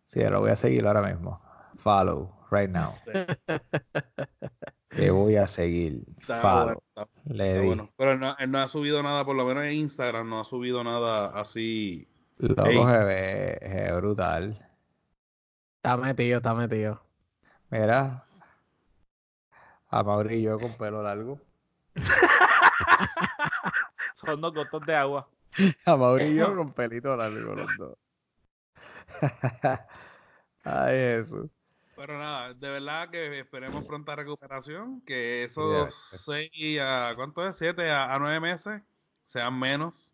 Sí, lo voy a seguir ahora mismo. Follow, right now. Te voy a seguir. Está Follow. bueno, está- Le está di. bueno. Pero él no, él no ha subido nada, por lo menos en Instagram, no ha subido nada así. Loco, Ey. se ve, se ve brutal. Está metido, está metido. Mira. A Mauri y yo con pelo largo. Son dos gotas de agua. A Mauri y yo con pelito largo los dos. Ay, Jesús. Pero nada, de verdad que esperemos pronta recuperación, que esos seis a, ¿cuánto es? Siete a, a nueve meses sean menos.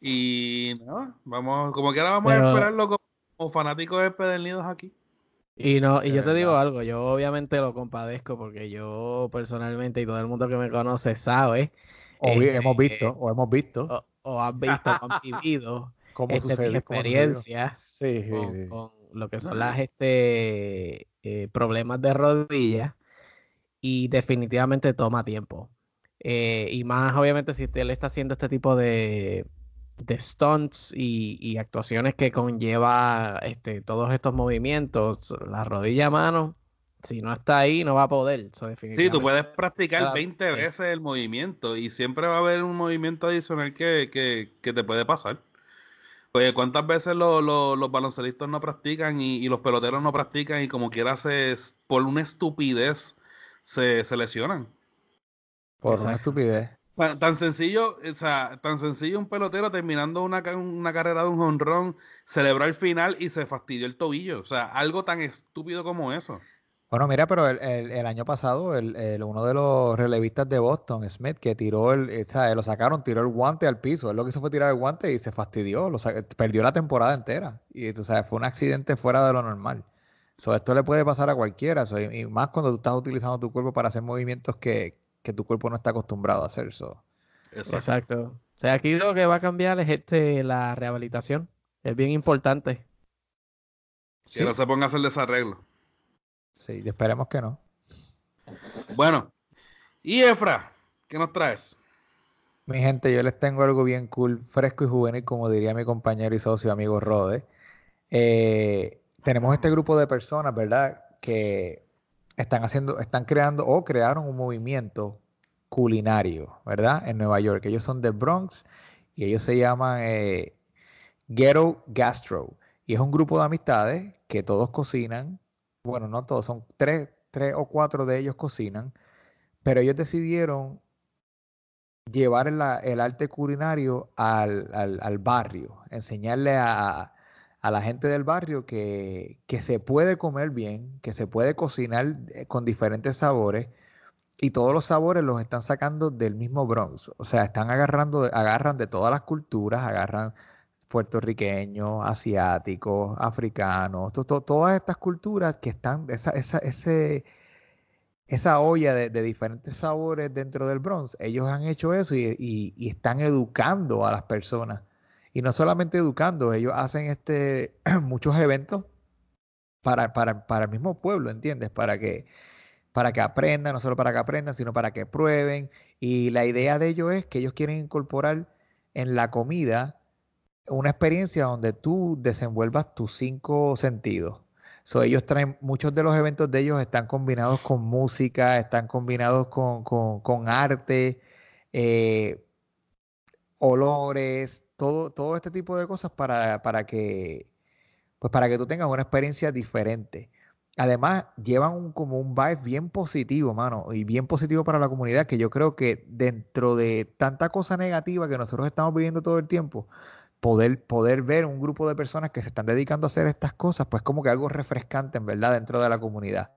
Y nada, vamos, como quiera vamos Pero- a esperarlo como, como fanáticos empedernidos aquí. Y no, y yo te digo algo, yo obviamente lo compadezco porque yo personalmente y todo el mundo que me conoce sabe O vi- Este, hemos visto, o hemos visto o, o han visto, o han vivido cómo este, sucede. experiencias Sí, sí, con, sí. con lo que son las este eh, problemas de rodillas y definitivamente toma tiempo. Eh, y más obviamente si usted le está haciendo este tipo de, de stunts y, y actuaciones que conlleva este, todos estos movimientos, la rodilla a mano, si no está ahí no va a poder. So, Sí, tú puedes practicar Claro, 20 sí. veces el movimiento y siempre va a haber un movimiento adicional que, que, que te puede pasar. Oye, ¿cuántas veces lo- lo- los baloncelistas no practican y, y los peloteros no practican y como quiera se, por una estupidez se, se lesionan? Por una estupidez. Tan, tan sencillo, o sea, tan sencillo un pelotero terminando una, una carrera de un jonrón, celebró el final y se fastidió el tobillo. O sea, algo tan estúpido como eso. Bueno, mira, pero el, el- el año pasado, el, uno de los relevistas de Boston, Smith, que tiró el, eh, ¿sabes? lo sacaron, tiró el guante al piso. Él lo que hizo fue tirar el guante y se fastidió, lo perdió la temporada entera. Y tú sabes, fue un accidente fuera de lo normal. So, esto le puede pasar a cualquiera, y, y más cuando tú estás utilizando tu cuerpo para hacer movimientos que, que tu cuerpo no está acostumbrado a hacer. So. Exacto. Exacto. O sea, aquí lo que va a cambiar es este, la rehabilitación. Es bien importante. Que no se ponga a hacer desarreglo. Sí, esperemos que no. Bueno, y Efra, ¿qué nos traes? Mi gente, yo les tengo algo bien cool, fresco y juvenil, como diría mi compañero y socio amigo Rode. Eh, tenemos este grupo de personas, ¿verdad? Que están haciendo, están creando o crearon un movimiento culinario, ¿verdad? En Nueva York. Ellos son de Bronx y ellos se llaman eh, Ghetto Gastro. Y es un grupo de amistades que todos cocinan. Bueno, no todos, son tres, tres o cuatro de ellos cocinan. Pero ellos decidieron llevar la- el arte culinario al, al- al barrio, enseñarle a, a la gente del barrio que, que se puede comer bien, que se puede cocinar eh, con diferentes sabores y todos los sabores los están sacando del mismo Bronx. O sea, están agarrando, agarran de todas las culturas, agarran puertorriqueños, asiáticos, africanos, to- to- todas estas culturas que están, esa, esa, ese, esa olla de, diferentes sabores dentro del Bronx, ellos han hecho eso y- y están educando a las personas. Y no solamente educando, ellos hacen este muchos eventos para, para, para el mismo pueblo, ¿entiendes? Para que, para que aprendan, no solo para que aprendan, sino para que prueben. Y la idea de ellos es que ellos quieren incorporar en la comida una experiencia donde tú desenvuelvas tus cinco sentidos. So, ellos traen, muchos de los eventos de ellos están combinados con música, están combinados con, con- arte, eh, olores, todo, todo este tipo de cosas para, para que, pues para que tú tengas una experiencia diferente. Además, llevan un, como un vibe bien positivo, mano, y bien positivo para la comunidad, que yo creo que dentro de tanta cosa negativa que nosotros estamos viviendo todo el tiempo, poder, poder ver un grupo de personas que se están dedicando a hacer estas cosas, pues como que algo refrescante, en verdad, dentro de la comunidad.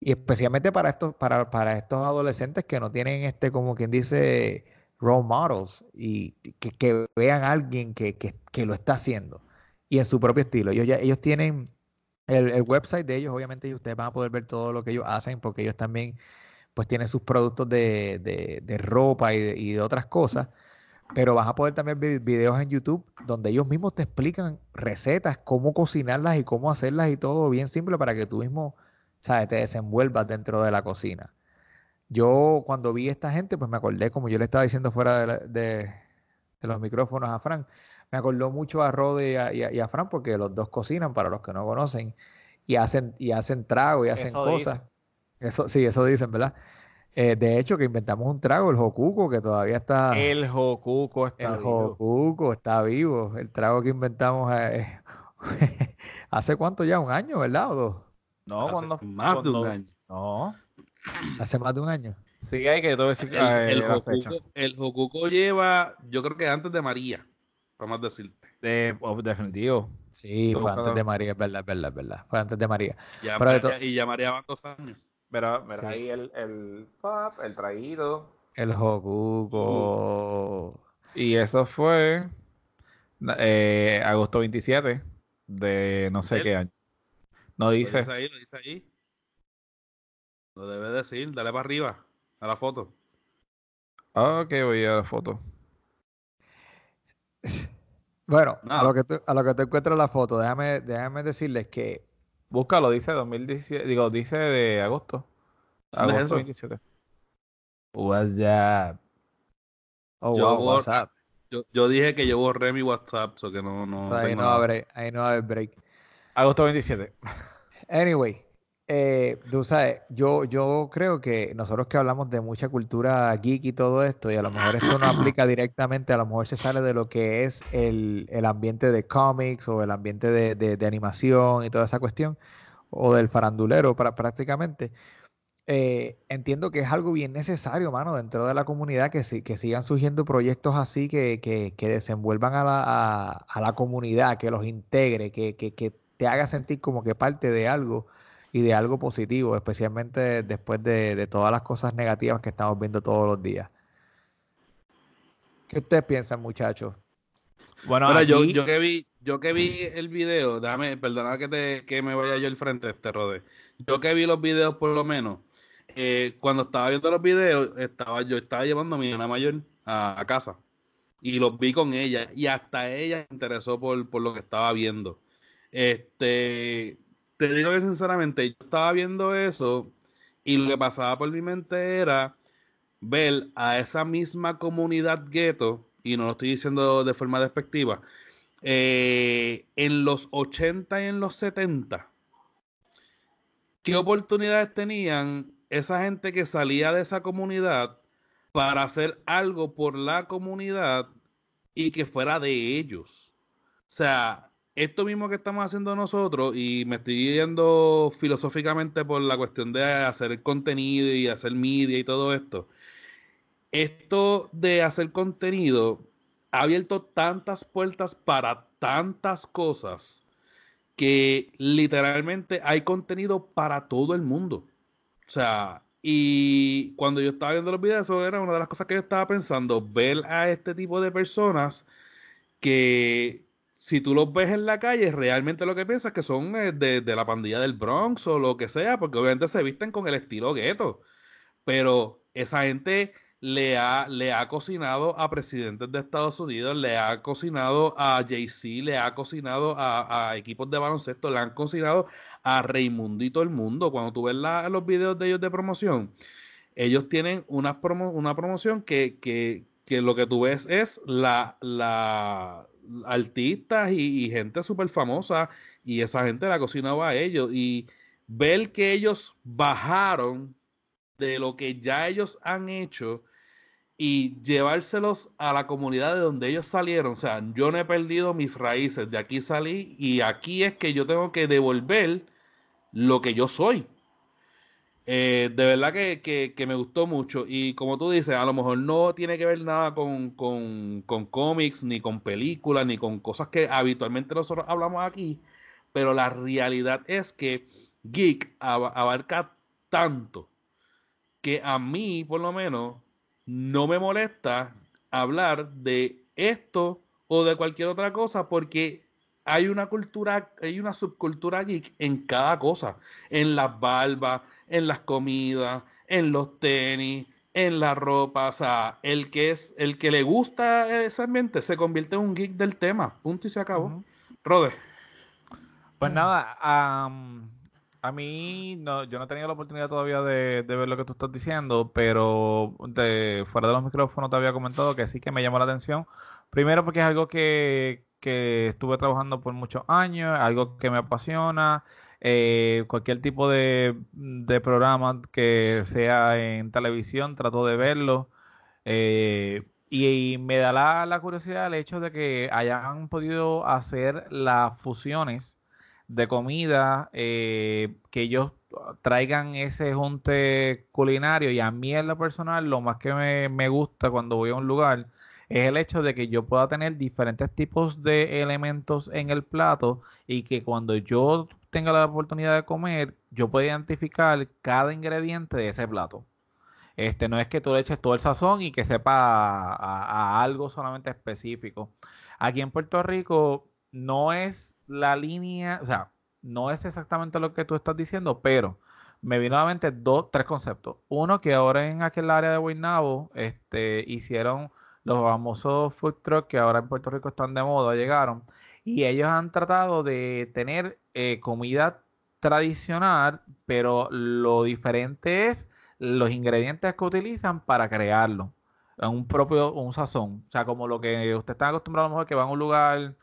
Y especialmente para estos, para, para estos adolescentes que no tienen este, como quien dice, role models, y que, vean a alguien que, que, lo está haciendo, y en su propio estilo. Ellos, ellos tienen el, el website de ellos, obviamente, y ustedes van a poder ver todo lo que ellos hacen, porque ellos también, pues, tienen sus productos de, de, de ropa y de, y de otras cosas. Pero vas a poder también ver videos en YouTube donde ellos mismos te explican recetas, cómo cocinarlas y cómo hacerlas y todo bien simple para que tú mismo, ¿sabes? Te desenvuelvas dentro de la cocina. Yo cuando vi a esta gente, pues me acordé, como yo le estaba diciendo fuera de, la- de- de los micrófonos a Fran, me acordó mucho a Rode y a, y a- y a Fran porque los dos cocinan, para los que no conocen, y hacen, y hacen trago y hacen Eso cosas. Eso, sí, eso dicen, ¿verdad? Eh, de hecho, que inventamos un trago, el Jocuco, que todavía está... El Jocuco está El vivo. Jocuco está vivo. El trago que inventamos eh, hace cuánto ya, un año, ¿verdad? ¿O dos? No, Hace cuando más de un año. No. Hace más de un año. Sí, hay que todo decir El, eh, el el Jocuco lleva, yo creo que antes de María, vamos a decirte. De, oh, definitivo. Sí, Lo fue antes de María, es verdad, es verdad, es verdad. Fue antes de María. Ya María- to- y ya María va dos años. Pero, pero Sí. ahí el, el pop, el traído. El Jocuco. Y eso fue eh, agosto 27 de no sé ¿Él? qué año. No Lo dice. dice ahí, lo dice ahí. Lo debe decir, dale para arriba, a la foto. Ah, Ok, voy a la foto. Bueno, a Nada. lo que tú, a lo que te encuentras la foto, déjame, déjame decirles que Búscalo, dice 2017. Digo, dice de agosto. ¿Dónde es Agosto eso? 27. WhatsApp. Oh, Yo wow, WhatsApp. Yo, yo dije que yo borré mi WhatsApp, so que no, no O sea, ahí no va a nada. haber, ahí no va a haber break. Agosto 27. Anyway, eh, tú sabes, yo, yo creo que nosotros que hablamos de mucha cultura geek y todo esto, y a lo mejor esto no aplica directamente, a lo mejor se sale de lo que es el, el ambiente de cómics o el ambiente de, de- de animación y toda esa cuestión, o del farandulero para, prácticamente. Eh, entiendo que es algo bien necesario, mano, dentro de la comunidad, que, sí, que sigan surgiendo proyectos así que, que, que desenvuelvan a la, a, la comunidad, que los integre, que, que te haga sentir como que parte de algo y de algo positivo, especialmente después de, de todas las cosas negativas que estamos viendo todos los días. ¿Qué ustedes piensan, muchachos? Bueno, Mira, yo, aquí- yo que vi, yo que vi el video, déjame, perdona que te, que me vaya yo al frente, este rode. Yo que vi los videos por lo menos, eh, cuando estaba viendo los videos, estaba, yo estaba llevando a mi nana mayor a, a casa y los vi con ella y hasta ella se interesó por, por lo que estaba viendo. Este, te digo que sinceramente, yo estaba viendo eso y lo que pasaba por mi mente era ver a esa misma comunidad gueto, y no lo estoy diciendo de forma despectiva, eh, en los 80 y en los 70, ¿qué oportunidades tenían esa gente que salía de esa comunidad para hacer algo por la comunidad y que fuera de ellos? O sea, esto mismo que estamos haciendo nosotros, y me estoy yendo filosóficamente por la cuestión de hacer contenido y hacer media y todo esto, esto de hacer contenido ha abierto tantas puertas para tantas cosas que literalmente hay contenido para todo el mundo. O sea, y cuando yo estaba viendo los videos, eso era una de las cosas que yo estaba pensando, ver a este tipo de personas que si tú los ves en la calle, realmente lo que piensas que son eh, de, de la pandilla del Bronx o lo que sea, porque obviamente se visten con el estilo gueto. Pero esa gente le ha, le ha cocinado a presidentes de Estados Unidos, le ha cocinado a Jay-Z, le ha cocinado a, equipos de baloncesto, le han cocinado a todo el mundo. Cuando tú ves los videos de ellos de promoción, ellos tienen una, una promoción que, que, que lo que tú ves es la, la artistas y, gente súper famosa y esa gente la cocinaba a ellos y ver que ellos bajaron de lo que ya ellos han hecho y llevárselos a la comunidad de donde ellos salieron. O sea, yo no he perdido mis raíces, de aquí salí y aquí es que yo tengo que devolver lo que yo soy. Eh, de verdad que, que- me gustó mucho. Y como tú dices, a lo mejor no tiene que ver nada con, con, con cómics, ni con películas, ni con cosas que habitualmente nosotros hablamos aquí, pero la realidad es que Geek ab- abarca tanto que a mí, por lo menos, no me molesta hablar de esto o de cualquier otra cosa porque hay una cultura, hay una subcultura geek en cada cosa, en las barbas, en las comidas, en los tenis, en la ropa, o sea, el que es, el que le gusta ese ambiente se convierte en un geek del tema, punto y se acabó. Ujú. Rode. Pues nada, am, a mí no, yo no he tenido la oportunidad todavía de, de ver lo que tú estás diciendo, pero de, fuera de los micrófonos te había comentado que sí que me llamó la atención. Primero porque es algo que, que estuve trabajando por muchos años, algo que me apasiona. eh, cualquier tipo de, de programa que sea en televisión, trato de verlo. Eh, y, me da la, la curiosidad el hecho de que hayan podido hacer las fusiones de comida, eh, que ellos traigan ese junte culinario y a mí en lo personal lo más que me, me gusta cuando voy a un lugar es el hecho de que yo pueda tener diferentes tipos de elementos en el plato y que cuando yo tenga la oportunidad de comer, yo pueda identificar cada ingrediente de ese plato. Este, no es que tú le eches todo el sazón y que sepa a, algo solamente específico. Aquí en Puerto Rico no es la línea, o sea, no es exactamente lo que tú estás diciendo, pero me vino a la mente dos, tres conceptos. Uno, que ahora en aquel área de Guaynabo, este, hicieron los famosos food truck que ahora en Puerto Rico están de moda, llegaron, y ellos han tratado de tener eh, comida tradicional, pero lo diferente es los ingredientes que utilizan para crearlo, en un propio, un sazón. O sea, como lo que usted está acostumbrado a lo mejor que va a un lugar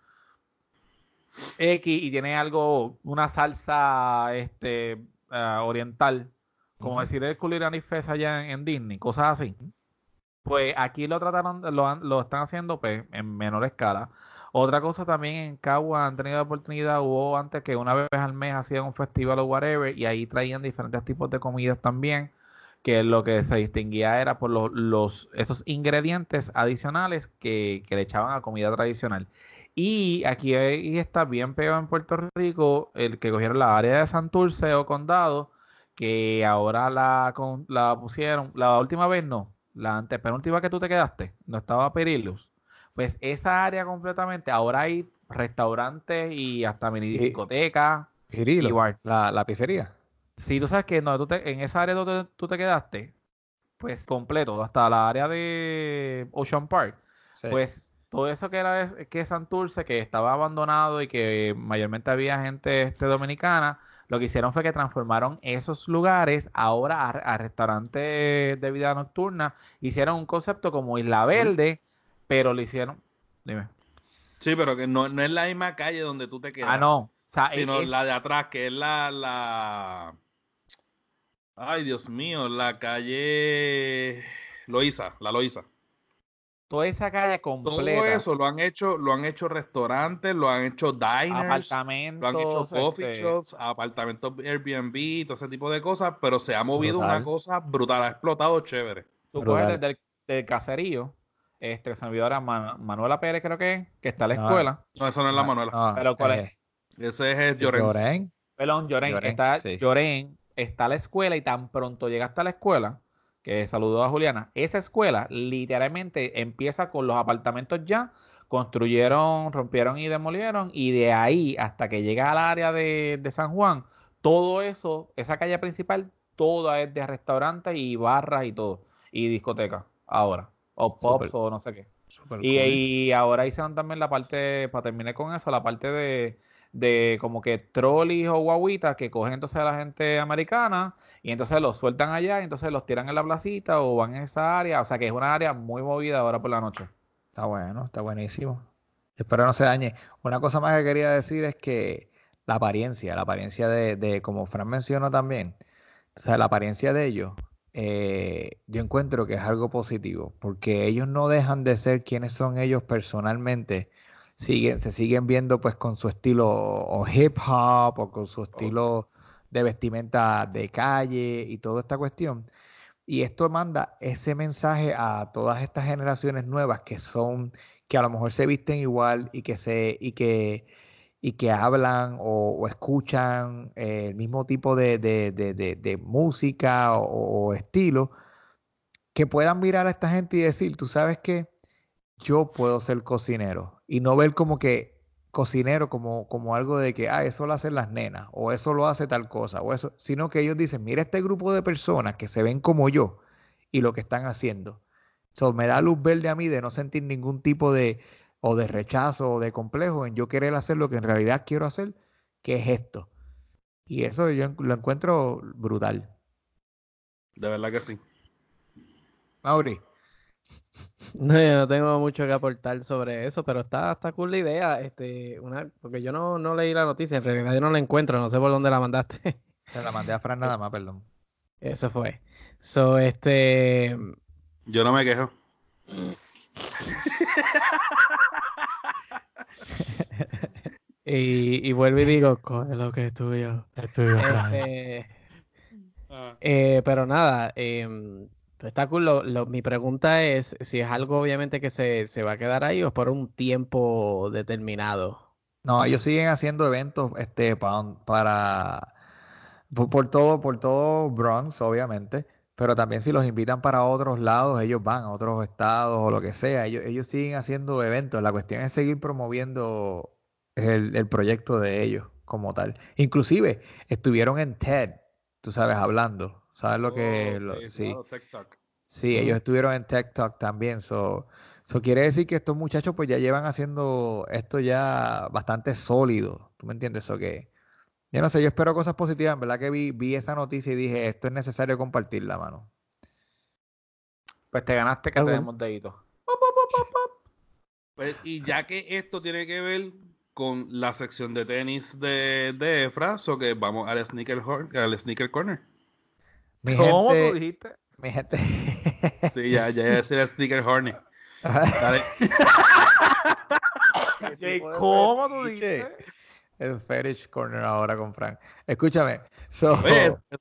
X y tiene algo, una salsa, este, eh, oriental, como decir el Culinary Fest allá en, en Disney, cosas así. Pues aquí lo trataron, lo, lo están haciendo pues, en menor escala. Otra cosa también en Cagua han tenido la oportunidad, hubo antes que una vez al mes hacían un festival o whatever y ahí traían diferentes tipos de comidas también, que lo que se distinguía era por los, los- esos ingredientes adicionales que, que le echaban a comida tradicional. Y aquí hay- está bien pegado en Puerto Rico el que cogieron la área de Santurce o Condado, que ahora la, la pusieron, la última vez no, la antepenúltima que tú te quedaste, no estaba Perilus. Pues esa área completamente, ahora hay restaurantes y hasta mini discotecas. La, la pizzería. Si tú sabes que no, tú te- en esa área donde tú te quedaste, pues completo, hasta la área de Ocean Park, Sí. pues todo eso que era que Santurce, que estaba abandonado y que mayormente había gente este, dominicana, lo que hicieron fue que transformaron esos lugares ahora a, a restaurantes de vida nocturna. Hicieron un concepto como Isla Verde, pero lo hicieron. Dime. Sí, pero que no, no es la misma calle donde tú te quedas. Ah, no. O sea, Sino es- la de atrás, que es la, la... Ay, Dios mío, la calle Loíza, la Loíza. Toda esa calle Todo completa. eso lo han hecho, lo han hecho restaurantes, lo han hecho diners, lo apartamentos. han hecho coffee este, shops, apartamentos Airbnb, todo ese tipo de cosas, pero se ha movido Brutal. una cosa brutal, ha explotado chévere. Tú coges desde el del caserío, este, se me olvidó ahora Man- Manuela Pérez, creo que es, que está en la No, escuela. No, eso no es la Manuela. No, Pero ¿cuál eh, Ese es el Llorens. Llorén. Perdón, Llorén, Llorén, está sí. Llorén, está la escuela y tan pronto llegaste a la escuela, que saludó a Juliana, esa escuela literalmente empieza con los apartamentos ya, construyeron, rompieron y demolieron, y de ahí hasta que llega al área de, de San Juan, todo eso, esa calle principal, toda es de restaurantes y barras y todo, y discotecas, ahora, o pops o no sé qué. Y, cool. y ahora hicieron también la parte, para terminar con eso, la parte de, de como que trolleys o guaguitas que cogen entonces a la gente americana y entonces los sueltan allá y entonces los tiran en la placita o van en esa área. O sea que es una área muy movida ahora por la noche. Está bueno, está buenísimo. Espero no se dañe. Una cosa más que quería decir es que la apariencia, la apariencia de, de como Fran mencionó también, o sea, la apariencia de ellos, eh, yo encuentro que es algo positivo, porque ellos no dejan de ser quienes son ellos personalmente, siguen, se siguen viendo pues con su estilo o hip hop o con su estilo de vestimenta de calle y toda esta cuestión. Y esto manda ese mensaje a todas estas generaciones nuevas que son, que a lo mejor se visten igual y que se, y que, y que hablan o, o escuchan eh, el mismo tipo de, de- de- de- de música o, o estilo, que puedan mirar a esta gente y decir, tú sabes que yo puedo ser cocinero y no ver como que cocinero como, como algo de que, ah, eso lo hacen las nenas o eso lo hace tal cosa o eso, sino que ellos dicen, mira este grupo de personas que se ven como yo y lo que están haciendo. So, me da luz verde a mí de no sentir ningún tipo de o de rechazo o de complejo en yo querer hacer lo que en realidad quiero hacer, que es esto. Y eso yo lo encuentro brutal. De verdad que sí. Mauri, No, yo no tengo mucho que aportar sobre eso, pero está, está cool la idea. Este, una, porque yo no, no leí la noticia, en realidad yo no la encuentro, no sé por dónde la mandaste. se la mandé a Fran nada más, perdón. Eso fue. So, este, Yo no me quejo. y, y vuelvo y digo, coge lo que es tuyo. Es tuyo, Fran. Este, eh, pero nada, em, está mi pregunta es si es algo obviamente que se, se va a quedar ahí o es por un tiempo determinado. No, ellos siguen haciendo eventos este, pa- para, por, por todo, por todo Bronx, obviamente, pero también si los invitan para otros lados, ellos van a otros estados o lo que sea, ellos, ellos siguen haciendo eventos. La cuestión es seguir promoviendo el, el proyecto de ellos como tal. Inclusive estuvieron en TED, tú sabes, hablando. ¿Sabes lo que? Oh, lo- sí. claro. Sí, ellos estuvieron en TikTok también. So, so quiere decir que estos muchachos pues ya llevan haciendo esto ya bastante sólido. ¿Tú me entiendes? Eso que yo no sé, yo espero cosas positivas. En verdad que vi, vi esa noticia y dije, esto es necesario compartirla, mano. Pues te ganaste que tenemos deditos. Pues, y ya que esto tiene que ver con la sección de tenis de, de Efra, o que vamos al sneaker, al sneaker corner. Mi ¿Cómo gente, tú dijiste? mi gente. Sí, ya, ya iba a decir el sneaker horny. Dale. ¿Cómo tú dijiste? El Fetish Corner ahora con Frank. Escúchame. So, Oye, es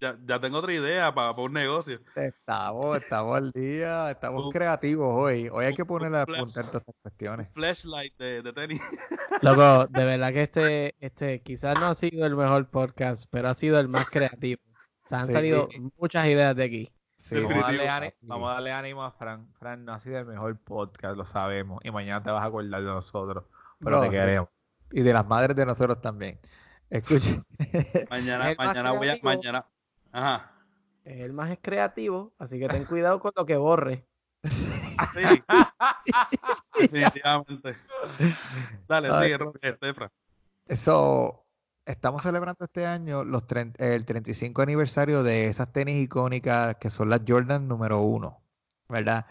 ya, ya tengo otra idea para, un negocio. estamos, estamos al día, estamos Un- creativos hoy. Hoy hay que ponerle a punta estas cuestiones. Flashlight de, de tenis. Loco, de verdad que este, este quizás no ha sido el mejor podcast, pero ha sido el más creativo. O sea, han Sí. salido muchas ideas de aquí. Sí, Vamos a, darle vamos a darle ánimo a Fran. Fran no ha sido el mejor podcast, lo sabemos. Y mañana te vas a acordar de nosotros. Pero No, te sí. queremos. Y de las madres de nosotros también. Escuche. Mañana, mañana voy a, mañana. Ajá. Es el más creativo, así que ten cuidado con lo que borre. Sí. Definitivamente. Dale, sigue, Ro- este, Efra. So, estamos celebrando este año el 35 aniversario de esas tenis icónicas que son las Jordan número uno, ¿verdad?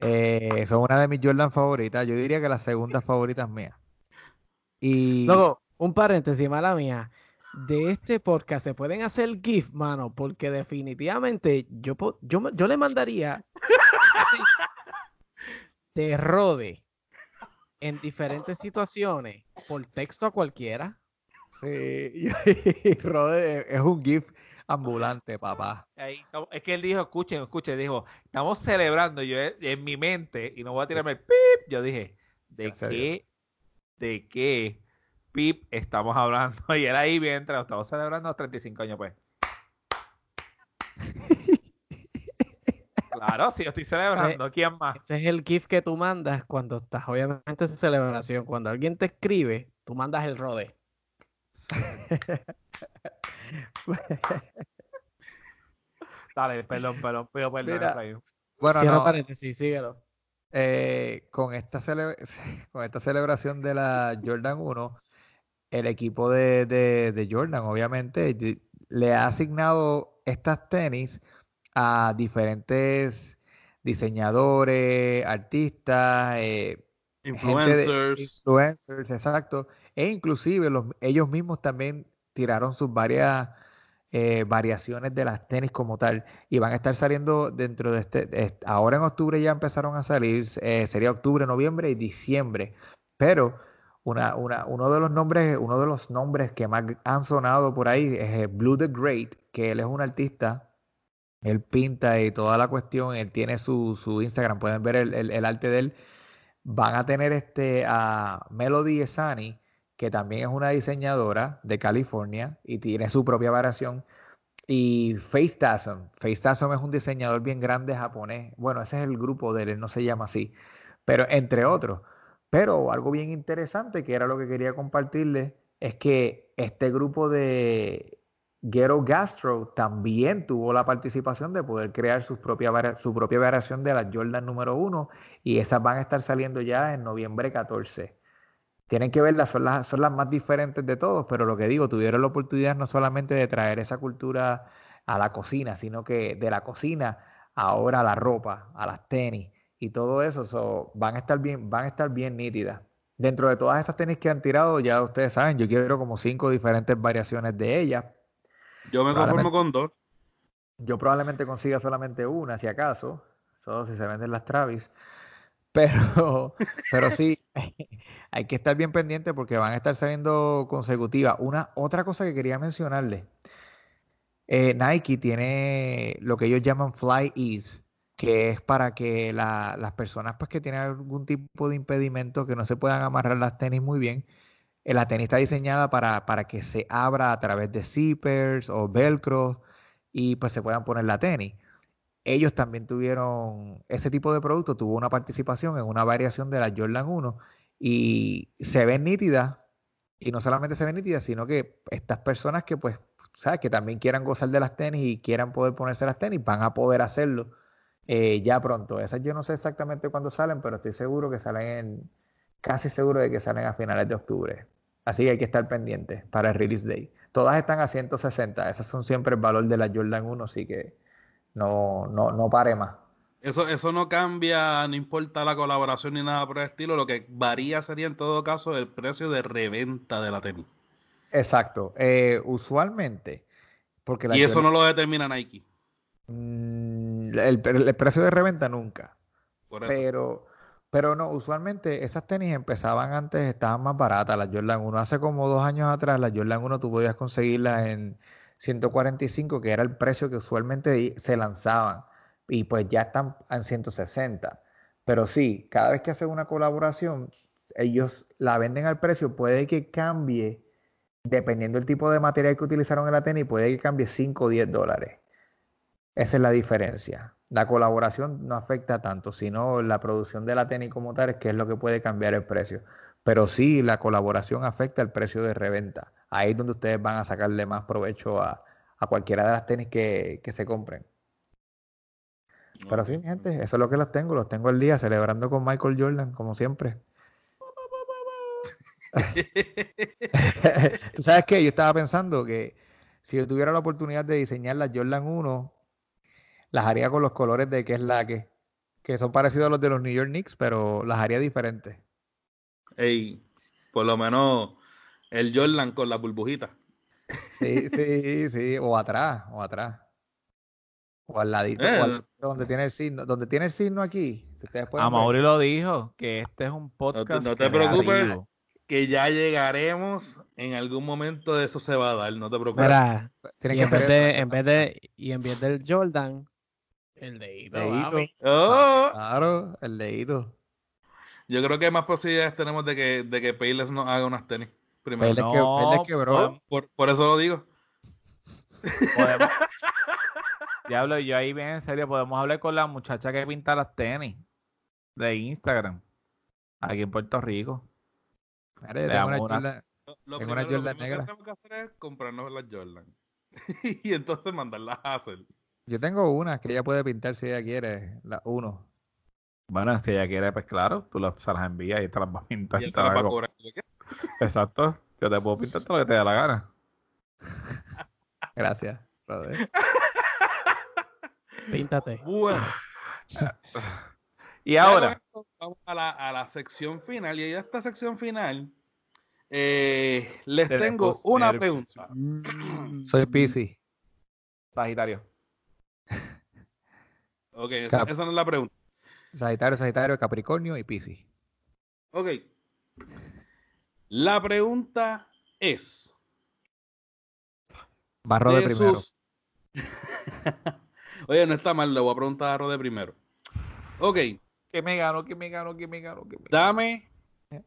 Eh, son una de mis Jordan favoritas. Yo diría que las segundas favoritas mías. Y Luego, un paréntesis, mala mía. De este podcast se pueden hacer GIF, mano, porque definitivamente yo, yo, yo le mandaría de rode en diferentes situaciones por texto a cualquiera. Sí, y Rode es un GIF ambulante, papá. Ahí es que él dijo, escuchen, escuchen, dijo, estamos celebrando. Yo eh, en mi mente, y no voy a tirarme el pip, yo dije, ¿de qué, de qué pip estamos hablando? Y él ahí bien entrado, estamos celebrando los 35 años, pues. Claro, si yo estoy celebrando, ¿quién más? Ese es el GIF que tú mandas cuando estás, obviamente, en celebración. Cuando alguien te escribe, tú mandas el rode. Dale, perdón, perdón, pido perdón. Mira. Bueno, Cierra no, paréntesis, síguelo. eh, con, esta cele- con esta celebración de la Jordan 1, el equipo de, de- de Jordan, obviamente, le ha asignado estas tenis a diferentes diseñadores, artistas, eh, de- Influencers. influencers, exacto, e inclusive los, ellos mismos también tiraron sus varias eh, variaciones de las tenis como tal y van a estar saliendo dentro de este, ahora en octubre ya empezaron a salir, eh, sería octubre, noviembre y diciembre, pero una, una- uno de los nombres, uno de los nombres que más han sonado por ahí es eh, Blue the Great, que él es un artista él pinta y toda la cuestión, él tiene su, su Instagram, pueden ver el, el- el arte de él. Van a tener este a Melody Esani, que también es una diseñadora de California y tiene su propia variación. Y Face Tasm. Face Tasm es un diseñador bien grande japonés. Bueno, ese es el grupo de él, él no se llama así. Pero entre otros. Pero algo bien interesante, que era lo que quería compartirles, es que este grupo de Ghetto Gastro también tuvo la participación de poder crear sus propia su propia variación de la Jordan número uno y esas van a estar saliendo ya en noviembre 14. Tienen que verlas, son las, son las más diferentes de todos, pero lo que digo, tuvieron la oportunidad no solamente de traer esa cultura a la cocina, sino que de la cocina ahora a la ropa, a las tenis y todo eso, so, van a estar bien, van a estar bien nítidas. Dentro de todas estas tenis que han tirado, ya ustedes saben, yo quiero como cinco diferentes variaciones de ellas. Yo me conformo con dos. Yo probablemente consiga solamente una, si acaso, solo si se venden las Travis. Pero, pero sí, hay que estar bien pendiente porque van a estar saliendo consecutivas. Una, otra cosa que quería mencionarles. eh, Nike tiene lo que ellos llaman Fly Ease, que es para que la- las personas pues, que tienen algún tipo de impedimento, que no se puedan amarrar las tenis muy bien, eh, la tenis está diseñada para, para que se abra a través de zippers o velcro y pues se puedan poner la tenis. Ellos también tuvieron ese tipo de producto, tuvo una participación en una variación de la Jordan 1 y se ven nítidas y no solamente se ven nítidas, sino que estas personas que pues, sabes, que también quieran gozar de las tenis y quieran poder ponerse las tenis, van a poder hacerlo eh, ya pronto. Esas yo no sé exactamente cuándo salen, pero estoy seguro que salen en, casi seguro de que salen a finales de octubre. Así que hay que estar pendiente para el release day. Todas están a 160, esas son siempre el valor de la Jordan 1, así que no, no, no pare más. Eso, eso no cambia, no importa la colaboración ni nada por el estilo. Lo que varía sería en todo caso el precio de reventa de la tenis. Exacto. Eh, usualmente, porque la Y eso no lo determina Nike. Mm, el, el precio de reventa nunca. Por eso. Pero, pero no, usualmente esas tenis empezaban antes, estaban más baratas, las Jordan 1. Hace como dos años atrás, las Jordan 1 tú podías conseguirlas en 145, que era el precio que usualmente se lanzaban. Y pues ya están en 160. Pero sí, cada vez que hacen una colaboración, ellos la venden al precio, puede que cambie, dependiendo del tipo de material que utilizaron en la tenis, puede que cambie 5 o 10 dólares. Esa es la diferencia. La colaboración no afecta tanto, sino la producción de la tenis como tal, que es lo que puede cambiar el precio. Pero sí, la colaboración afecta el precio de reventa. Ahí es donde ustedes van a sacarle más provecho a, a cualquiera de las tenis que, que se compren. Pero sí, mi gente, eso es lo que los tengo. Los tengo el día celebrando con Michael Jordan, como siempre. Tú sabes que yo estaba pensando que si yo tuviera la oportunidad de diseñar las Jordan 1, las haría con los colores de que es la que, que son parecidos a los de los New York Knicks, pero las haría diferentes. Ey, por lo menos el Jordan con la burbujita. Sí, sí, sí, o atrás, o atrás. O al ladito, Eh. o al- donde tiene el signo, donde tiene el signo aquí. A ver. Mauri lo dijo, que este es un podcast. no te preocupes. Que ya llegaremos, en algún momento de eso se va a dar, no te preocupes. Mira, Tienen y que en vez de, en vez de, y en vez del Jordan, el papi. Oh, Claro, el dedito. yo creo que más posibilidades tenemos de que, de que Payless nos haga unas tenis primero. Payless No, que- Payless quebró. Por, por eso lo digo. podemos- Diablo, yo ahí bien en serio, podemos hablar con la muchacha que pinta las tenis de Instagram, aquí en Puerto Rico. Le tengo una Jordan- Lo Tengo primero, una lo primero que negra. tenemos que hacer es comprarnos las Jordan. y entonces mandarlas a hacer. Yo tengo una que ella puede pintar si ella quiere, la uno. Bueno, si ella quiere, pues claro, tú las, se las envías y te las vas a pintar. Y y él te las va a cobrar. Exacto, yo te puedo pintar todo lo que te dé la gana. Gracias, brother. Píntate. Bueno. Y ahora, Vamos a la, a la sección final. Y a esta sección final eh, les tengo una pregunta. Soy Pisces. Sagitario. Ok, esa, Cap- esa no es la pregunta. Sagitario, Sagitario, Capricornio y Pisces. Ok. La pregunta es. Barro de de primero. sus- Oye, no está mal, le voy a preguntar a Rode primero. Ok, Que me gano, que me gano, que me gano, que me gano. dame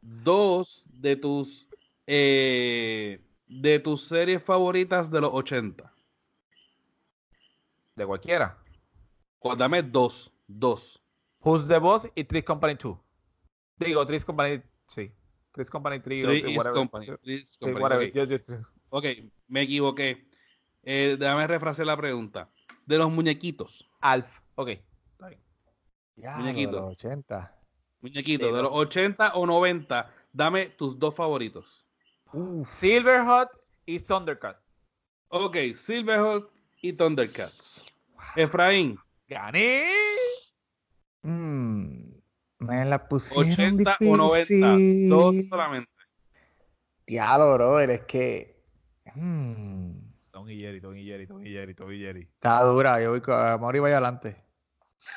dos de tus eh, de tus series favoritas de los 80. De cualquiera. Cu- Dame dos, dos. Who's the Boss y Three's Company 2. Digo, Three's Company, sí. Three's Company 3 Three o is whatever. Company, Sí, Three is Company, whatever. ok. Yo- yo- Three's- Ok, me equivoqué. Eh, déjame refrasear la pregunta. De los muñequitos. Alf. Ok. está bien. Ya, Muñequito. lo de los 80. Muñequitos, de los 80 o 90. Dame tus dos favoritos. Uf, Silverhawk y Thundercat. Ok, Silverhawk y Thundercats. Efraín, ¡Gané! mm, me la pusieron 80 o 90. difícil. Dos solamente. Diablo, brother, es que... mm, Tom y Jerry, Tom y Jerry, Tom y Jerry, Tom y Jerry. está dura, yo voy con... a Mauri vaya adelante.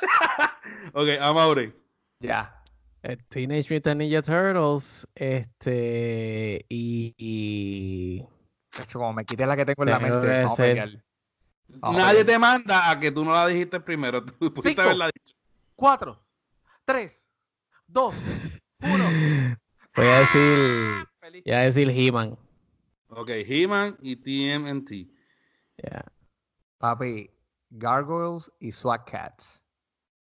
Ok, Amaury. Ya. Eh, Teenage Mutant Ninja Turtles, este, y, y De hecho, como me quité la que tengo en la mente, que vamos a ser- pelear. Vamos a Nadie te manda a que tú no la dijiste primero. Tú pudiste Cinco. haberla dicho. Cuatro, tres, dos, uno. voy a decir, Feliz. voy a decir He-Man. Ok, He-Man y TMNT. Ya. Papi, Gargoyles y SWAT Cats.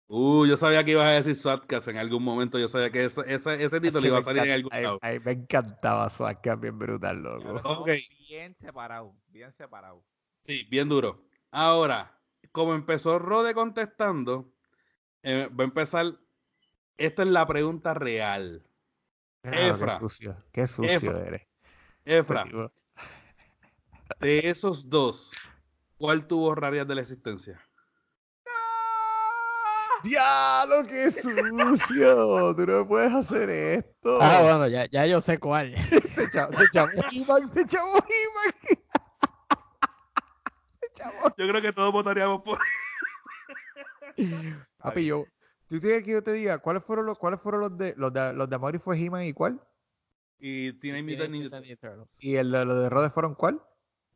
Uh, yo sabía que ibas a decir SWAT en algún momento. Yo sabía que ese, ese, ese título Sí, iba a salir en algún lado. ay, me encantaba SWAT Cats, bien brutal, loco. Bien separado, bien separado. Sí, bien duro. Ahora, como empezó Rode contestando, eh, va a empezar. Esta es la pregunta real. Claro, qué Efra. sucio, qué sucio Efra. eres. Efra, de esos dos, ¿cuál tú borrarías de la existencia? ¡Diablo, qué sucio! Tú no puedes hacer esto. Ah, bueno, ya, ya yo sé cuál. Se echó He-Man, se. Se echó Yo creo que todos votaríamos por. Papi, yo. ¿Tú tienes que yo te diga cuáles fueron los, cuáles fueron los de los de los de Amori fue He-Man y cuál? Y Teenage Mutant Ninja Turtles. Y el, los de Rhodes fueron cuál?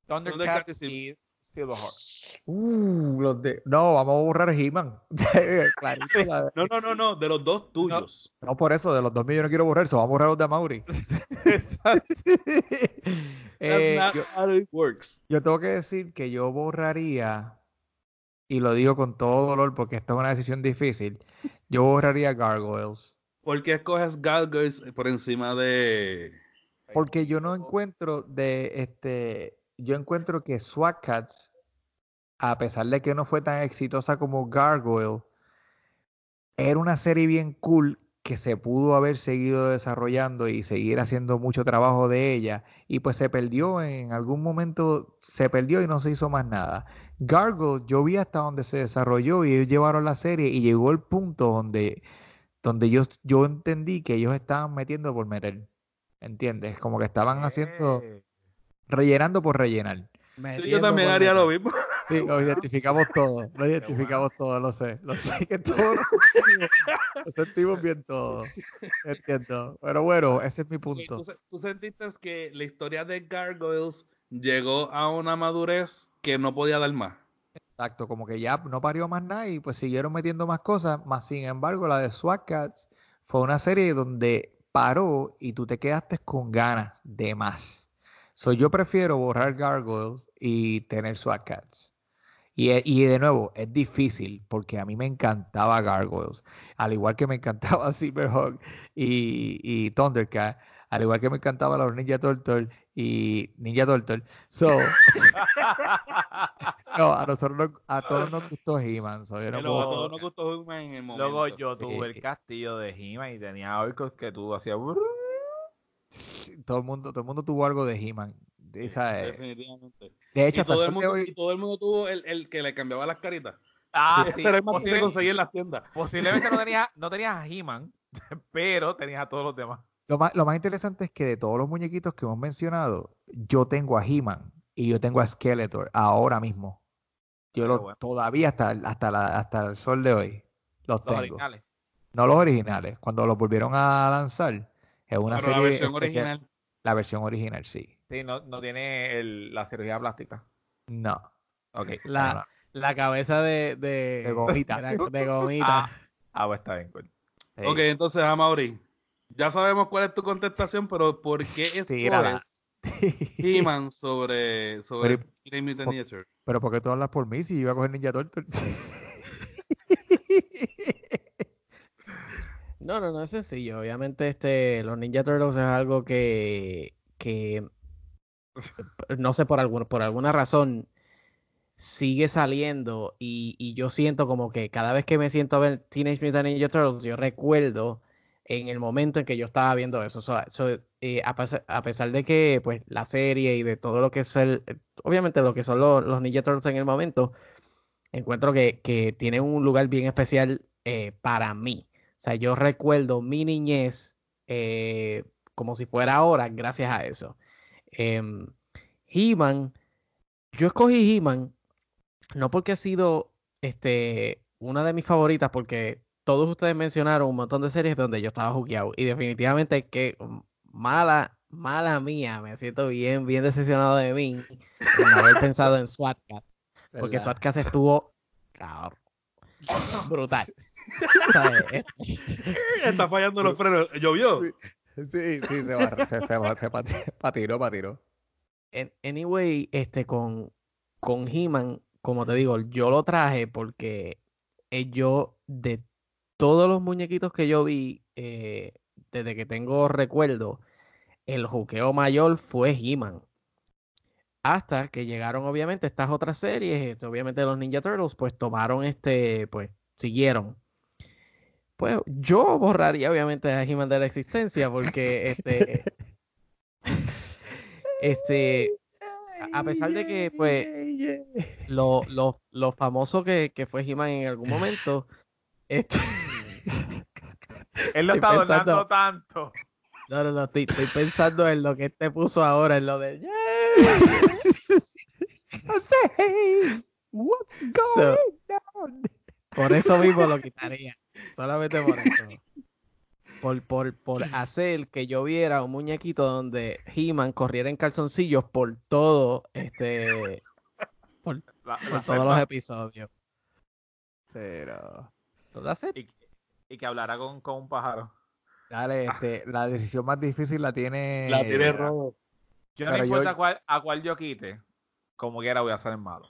Thundercats Thundercats y Silverhawk. Uh, los de. No, vamos a borrar He-Man. Clarito, la- No, no, no, no, de los dos tuyos. No por eso, de los dos millones no quiero borrar eso, vamos a borrar los de Amaury. Exacto. Eh, That's yo, not how it works. yo tengo que decir que yo borraría, y lo digo con todo dolor porque esta es una decisión difícil, yo borraría Gargoyles. ¿Por qué escoges Gargoyles por encima de. Porque yo no encuentro de este, yo encuentro que SWAT Cats, a pesar de que no fue tan exitosa como Gargoyle, era una serie bien cool que se pudo haber seguido desarrollando y seguir haciendo mucho trabajo de ella y pues se perdió en algún momento se perdió y no se hizo más nada. Gargoyle yo vi hasta donde se desarrolló y ellos llevaron la serie y llegó el punto donde donde yo, yo entendí que ellos estaban metiendo por meter. ¿Entiendes? Como que estaban haciendo rellenando por rellenar. Yo también haría lo mismo. Sí, lo identificamos todos, lo identificamos todos, lo sé, lo sé que todos lo sentimos, lo sentimos bien todos, entiendo, pero bueno, ese es mi punto. ¿Tú, tú sentiste que la historia de Gargoyles llegó a una madurez que no podía dar más? Exacto, como que ya no parió más nada y pues siguieron metiendo más cosas, más sin embargo la de SWAT Cats fue una serie donde paró y tú te quedaste con ganas de más. So, yo prefiero borrar Gargoyles y tener SWAT Cats. Y, y de nuevo, es difícil porque a mí me encantaba Gargoyles, al igual que me encantaba Silverhawk y, y Thundercat, al igual que me encantaban los Ninja Turtle y Ninja Turtle. So, no, a nosotros nos- a todos nos gustó He-Man. so, no a todos nos gustó He-Man en el momento. Luego yo tuve Sí. el castillo de He-Man y tenía orcos que tú hacías. todo el mundo, todo el mundo tuvo algo de He-Man. De, esa, eh, Definitivamente. de hecho, Y todo, el mundo, hoy- y todo el mundo tuvo el, el que le cambiaba las caritas. Ah, Ese sí. era el más Posible- conseguir en las tiendas. posiblemente no tenías no tenías a He-Man, pero tenías a todos los demás. Lo más, lo más interesante es que de todos los muñequitos que hemos mencionado, yo tengo a He-Man y yo tengo a Skeletor ahora mismo. Yo Qué lo, bueno. todavía hasta, hasta, la, hasta el sol de hoy los Los tengo. originales. No los originales, cuando los volvieron a lanzar, es una Pero la serie versión especial. original. La versión original, sí. Sí, no, no tiene el- la cirugía plástica. No. Ok. La, no, no. la cabeza de, de, De gomita. de gomita. Ah, ah, pues está bien, cool. Sí. Ok, entonces, Amaury, ya sabemos cuál es tu contestación, pero ¿por qué escoges He-Man sobre, sobre Pero- Teenage Mutant Ninja Turtles? Pero ¿por qué tú hablas por mí si yo iba a coger Ninja Turtle? No, no, no es sencillo. Obviamente, este, los Ninja Turtles es algo que, que no sé por alguna, por alguna razón sigue saliendo y, y yo siento como que cada vez que me siento a ver Teenage Mutant Ninja Turtles, yo recuerdo en el momento en que yo estaba viendo eso. So- so, eh, a, pesar, de que pues la serie y de todo lo que es el, obviamente lo que son los, los Ninja Turtles en el momento, encuentro que, que tiene un lugar bien especial eh, para mí. O sea, yo recuerdo mi niñez eh, como si fuera ahora gracias a eso. Em, He-Man, yo escogí He-Man no porque ha sido este, una de mis favoritas, porque todos ustedes mencionaron un montón de series donde yo estaba jugueado y definitivamente que mala, mala mía, me siento bien, bien decepcionado de mí por no haber pensado en SWAT Cats, porque ¿Verdad? SWAT Cats estuvo cabrón, brutal. ¿Sabes? Está fallando los frenos. ¿Llovió? Sí, sí, se, barra, se, se, va- se pati- patiró, patiró. En- Anyway, este con, con He-Man, como te digo, yo lo traje porque eh, yo, de todos los muñequitos que yo vi, eh, desde que tengo recuerdo, el juqueo mayor fue He-Man. Hasta que llegaron, obviamente, estas otras series, este, obviamente los Ninja Turtles, pues tomaron este, pues siguieron. Pues yo borraría, obviamente, a He-Man de la existencia porque este. Este, a- a pesar de que, pues, lo, lo, lo famoso que, que fue He-Man en algún momento, Este... Él lo Estoy está pensando- donando tanto. No, no, no, estoy, estoy pensando en lo que él te puso ahora, en lo de... Say, what's So- going on? Por eso mismo lo quitaría. Solamente por eso. Por, por, por hacer que yo viera un muñequito donde He-Man corriera en calzoncillos por todo este por, La- por la todos los episodios. Pero toda serie. y, y que hablara con, con un pájaro. Dale, este, la decisión más difícil la tiene. La tiene Rodo. Yo no Pero yo- importa cuál, a cuál yo quite, como quiera voy a ser malo.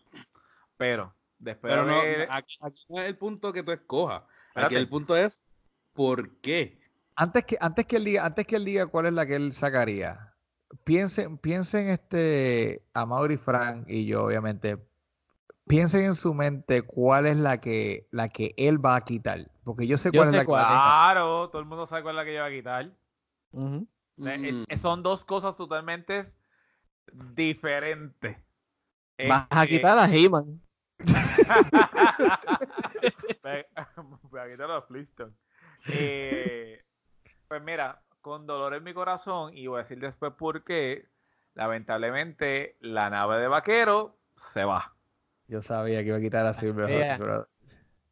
Pero, después Pero de no, aquí, aquí no es el punto que tú escojas. Aquí el punto es ¿por qué? Antes que, antes que él diga, antes que él diga cuál es la que él sacaría, piensen, piensen este a Mauri Frank y yo, obviamente, piensen en su mente cuál es la que, la que él va a quitar. Porque yo sé Yo cuál es la que cuál. Claro, todo el mundo sabe cuál es la que yo voy a quitar. Mm. Son dos cosas totalmente diferentes. Vas a quitar a He-Man. Voy a quitar a Flintstones. Eh, pues mira, con dolor en mi corazón, y voy a decir después por qué, lamentablemente la nave de vaquero se va. Yo sabía que iba a quitar a Silver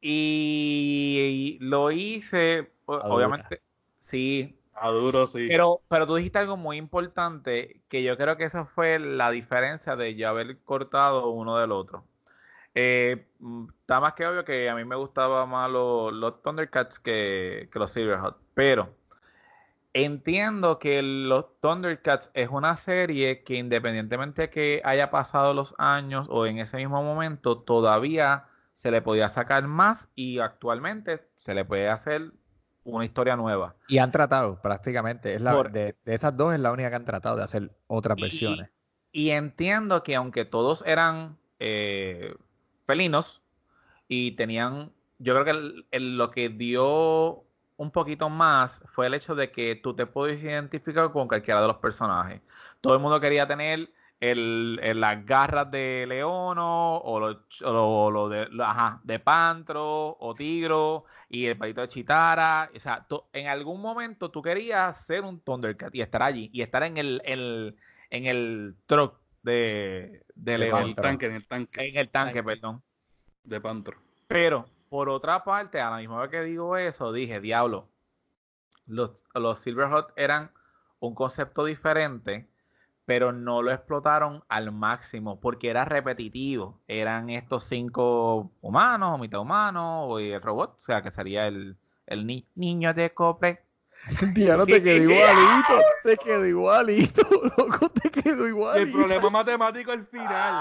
Y lo hice, obviamente, sí, A duro, sí. Pero, pero tú dijiste algo muy importante, que yo creo que esa fue la diferencia de yo haber cortado uno del otro. Eh, mm, está más que obvio que a mí me gustaba más los, los Thundercats que, que los Silverhawks, pero entiendo que los Thundercats es una serie que independientemente de que haya pasado los años o en ese mismo momento, todavía se le podía sacar más y actualmente se le puede hacer una historia nueva. Y han tratado prácticamente. Es la, Por- de, de esas dos es la única que han tratado de hacer otras Y- versiones. Y entiendo que aunque todos eran eh, felinos y tenían, yo creo que el- el- lo que dio un poquito más fue el hecho de que tú te puedes identificar con cualquiera de los personajes. Todo el mundo quería tener el, el- las garras de Leono o lo, o lo- de, lo- ajá, de Pantro o Tigro y el palito de Chitara. O sea, tú- en algún momento tú querías ser un Thundercat y estar allí y estar en el, el- en el truck de, de De en León. el tanque, en el tanque En el tanque, Tanque. perdón. de Pantro. Pero, por otra parte, a la misma vez que digo eso, dije, diablo, los, los Silverhawks eran un concepto diferente, pero no lo explotaron al máximo porque era repetitivo. Eran estos cinco humanos, o mitad humanos, y el robot, o sea, que sería el, el ni- niño de cople. Diablo, te quedó igualito. Te quedó igualito, loco, te quedó El igualito. problema matemático al final.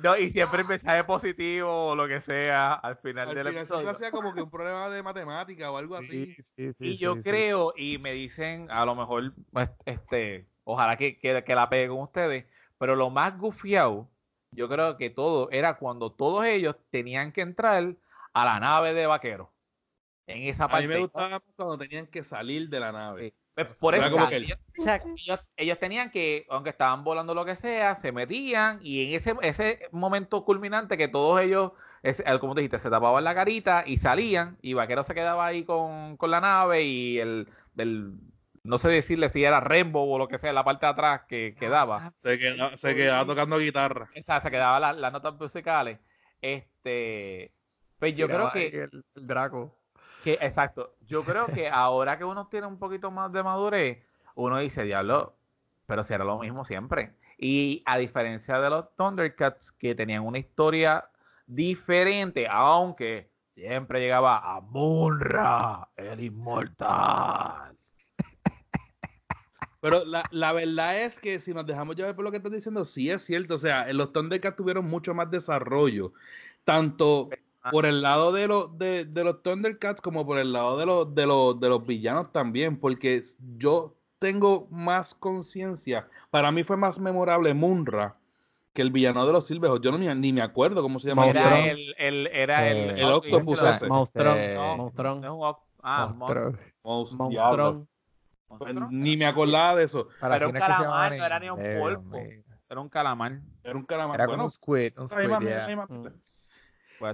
No, y siempre el mensaje positivo o lo que sea al final Al del final episodio. hacía como que un problema de matemática o algo así. Sí, sí, sí, Y sí, yo sí. creo, y me dicen, a lo mejor, pues, este, ojalá que, que, que la pegue con ustedes, pero lo más gufiado, yo creo que todo era cuando todos ellos tenían que entrar a la nave de vaquero. En esa A mí parte. me gustaba cuando tenían que salir de la nave. Pues, por eso, que ellos, tenían que, aunque estaban volando lo que sea, se metían y en ese, ese momento culminante que todos ellos, es, como tú dijiste, se tapaban la carita y salían y Vaquero se quedaba ahí con, con la nave y el, el- no sé decirle si era Rainbow o lo que sea, la parte de atrás que quedaba. Se quedaba, se quedaba tocando guitarra. O sea, se quedaba la- las notas musicales. Este, pues yo creo que... El, el Draco. Que, exacto. Yo creo que ahora que uno tiene un poquito más de madurez, uno dice, diablo, pero si era lo mismo siempre. Y a diferencia de los Thundercats, que tenían una historia diferente, aunque siempre llegaba a Munra, el inmortal. Pero la, la verdad es que si nos dejamos llevar por lo que estás diciendo, sí es cierto. O sea, los Thundercats tuvieron mucho más desarrollo. Tanto por el lado de los, de, de los Thundercats como por el lado de los, de los, de los villanos también. Porque yo tengo más conciencia. Para mí fue más memorable Munra que el villano de los Silverhawks. Yo no ni, ni me acuerdo cómo se llama. Monstruo. Era el, el, era el, Eh, el octopus ese. Monstrón, Este, no, monstrón, no ah, monstrón. Pues. Ni me acordaba de eso. Para Pero un calamar, no era ni un hombre. Era un calamar. Era un calamar. Era como un squid, un yeah. chula.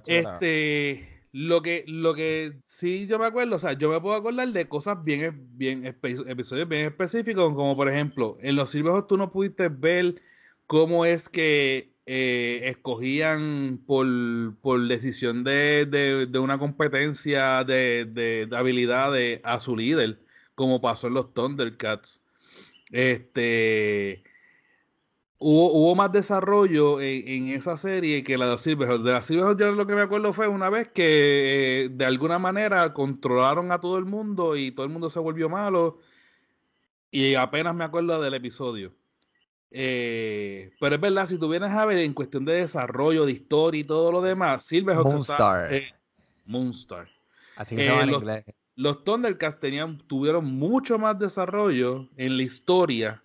Este, Lo que, lo que sí yo me acuerdo, o sea, yo me puedo acordar de cosas bien, bien episodios bien específicos, como por ejemplo, en los Silverhawks tú no pudiste ver cómo es que eh, escogían por, por decisión de, de- de una competencia de, de, de habilidades a su líder, como pasó en los Thundercats. Este hubo, hubo más desarrollo en, en esa serie que la de Silverhawks. De la Silverhawks yo lo que me acuerdo fue una vez que eh, de alguna manera controlaron a todo el mundo y todo el mundo se volvió malo. Y apenas me acuerdo del episodio. Eh, pero es verdad, si tú vienes a ver en cuestión de desarrollo, de historia y todo lo demás, Silverhawks está- Moonstar. eh, Moonstar. Así que Eh, se llama en los- inglés. Los Thundercats tenían, tuvieron mucho más desarrollo en la historia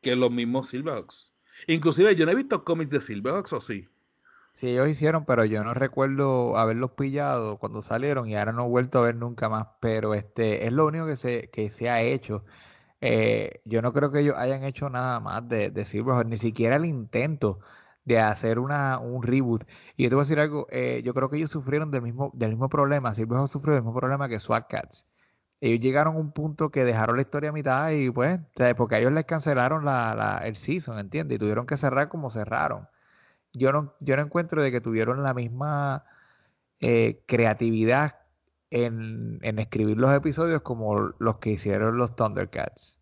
que los mismos Silverhawks. Inclusive yo no he visto cómics de Silverhawks, ¿o sí? Sí, ellos hicieron, pero yo no recuerdo haberlos pillado cuando salieron y ahora no he vuelto a ver nunca más. Pero este es lo único que se, que se ha hecho. Eh, yo no creo que ellos hayan hecho nada más de, de ni siquiera el intento de hacer una, un reboot. Y yo te voy a decir algo, eh, yo creo que ellos sufrieron del mismo, del mismo problema. Sufrió del mismo problema que SWAT Cats. Ellos llegaron a un punto que dejaron la historia a mitad y pues, porque a ellos les cancelaron la, la- el season, ¿entiendes? Y tuvieron que cerrar como cerraron yo no, yo no encuentro de que tuvieron la misma eh, creatividad en, en escribir los episodios como los que hicieron los Thundercats.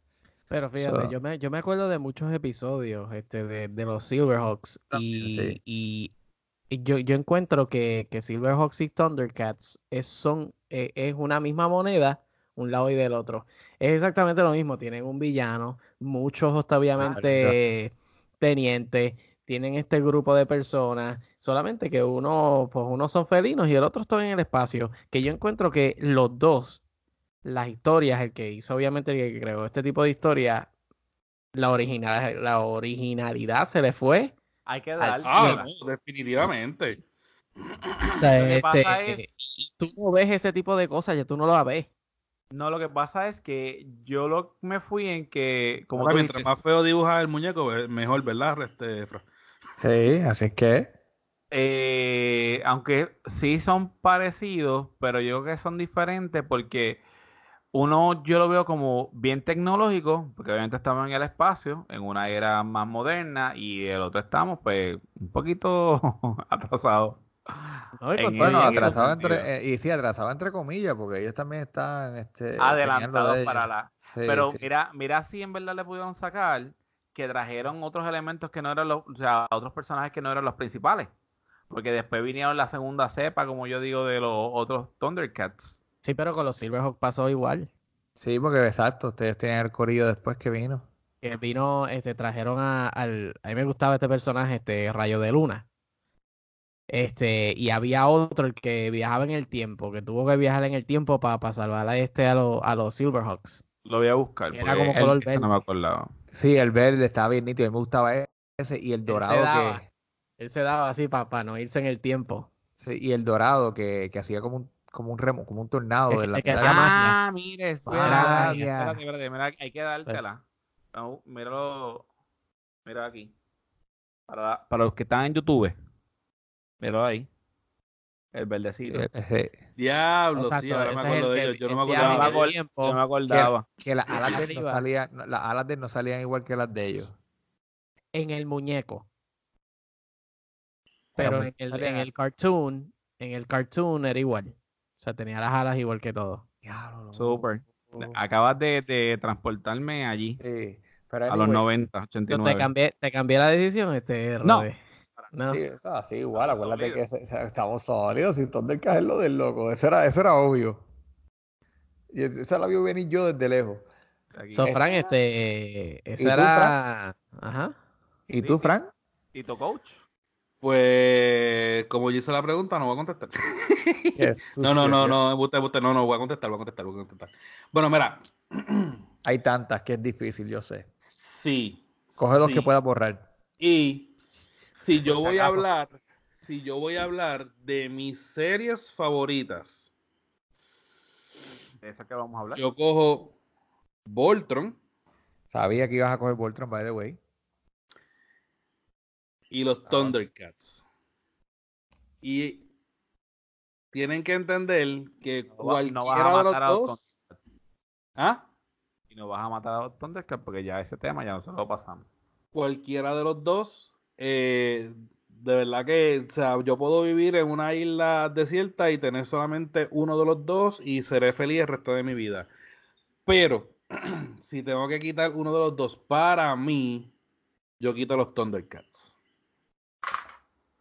Pero fíjate, So- yo me, yo me acuerdo de muchos episodios este, de, de los Silverhawks y, sí. y, y yo, yo encuentro que, que Silverhawks y Thundercats es, son, eh, es una misma moneda, un lado y del otro. Es exactamente lo mismo, tienen un villano, muchos obviamente tenientes, tienen este grupo de personas, solamente que uno, pues unos son felinos y el otro está en el espacio, que yo encuentro que los dos las historias, el que hizo obviamente el que creó este tipo de historia, la original, la originalidad se le fue. Hay que darle. Ah, no, definitivamente. O sea, Lo que este, pasa es- y tú no ves ese tipo de cosas, ya tú no lo ves. No, lo que pasa es que yo lo me fui en que, como Ahora, mientras dices, más feo dibuja el muñeco, eh, mejor, ¿verdad? Este? Sí, así es que. eh, aunque sí son parecidos, pero yo creo que son diferentes porque uno yo lo veo como bien tecnológico, porque obviamente estamos en el espacio, en una era más moderna, y el otro estamos pues un poquito atrasados. ¿no? En Bueno, en atrasado entre, eh, y sí, atrasado entre comillas, porque ellos también están este, Adelantados de para la... Sí, Pero sí. mira, mira si en verdad le pudieron sacar que trajeron otros elementos que no eran los, o sea, otros personajes que no eran los principales. Porque después vinieron la segunda cepa, como yo digo, de los otros Thundercats. Sí, pero con los Silverhawks pasó igual. Sí, porque exacto, ustedes tenían el corillo después que vino. Que vino, este, trajeron a, al, a mí me gustaba este personaje, este Rayo de Luna. Este, y había otro el que viajaba en el tiempo, que tuvo que viajar en el tiempo para salvar a este a, los a los Silverhawks. Lo voy a buscar. Era como color ese no me verde. acordaba. Sí, el verde estaba bien nítido, a mí me gustaba ese y el Él dorado daba, que él se daba así para no irse en el tiempo. sí, y el dorado que, que hacía como un como un remo, como un tornado de la que hacía magia. Ah, mire, Magia. espérate, espérate, espérate, mira, hay que dártela. Vamos, míralo, mira aquí. Para, para los que están en YouTube, míralo ahí. El verdecito. eh, Diablo, sí, Exacto, ahora me acuerdo el de que- ellos. Yo no el acordaba. de el ellos. tiempo. Yo me acordaba. que las alas de no salían, no, las alas de no salían igual que las de ellos. en el muñeco. Pero en el cartoon, en el cartoon era igual. O sea, tenía las alas igual que todo. Super. Oh. Acabas de, de transportarme allí Sí, pero a los anyway, 90, Entonces, 89. te cambié, te cambié la decisión, este No. No. Sí, así igual, Estamos acuérdate que sólidos. estamos sólidos, y Thundercats es lo del loco, eso era, eso era obvio. Y es- esa la vio venir yo desde lejos. Aquí. So, Frank, este, ¿Y esa tú, era, ajá. ¿Y Sí, tú, sí. Frank? Tito Coach. Pues, como yo hice la pregunta, no voy a contestar. Qué No, no, no, no, usted, usted, no, no, voy a contestar, voy a contestar, voy a contestar. Bueno, mira, Hay tantas que es difícil, yo sé. sí. Coge dos sí. que puedas borrar. Y si yo voy a hablar, si yo voy a hablar de mis series favoritas, De esa que vamos a hablar. yo cojo Voltron Sabía que ibas a coger Voltron, by the way. Y los Ah. Thundercats. Y tienen que entender que No va- no vas a cualquiera de los matar a los dos. ¿Ah? Y no vas a matar a los Thundercats porque ya ese tema ya nosotros lo pasamos. Cualquiera de los dos. eh, de verdad que, o sea, yo puedo vivir en una isla desierta y tener solamente uno de los dos y seré feliz el resto de mi vida. Pero, si tengo que quitar uno de los dos, para mí, yo quito los Thundercats.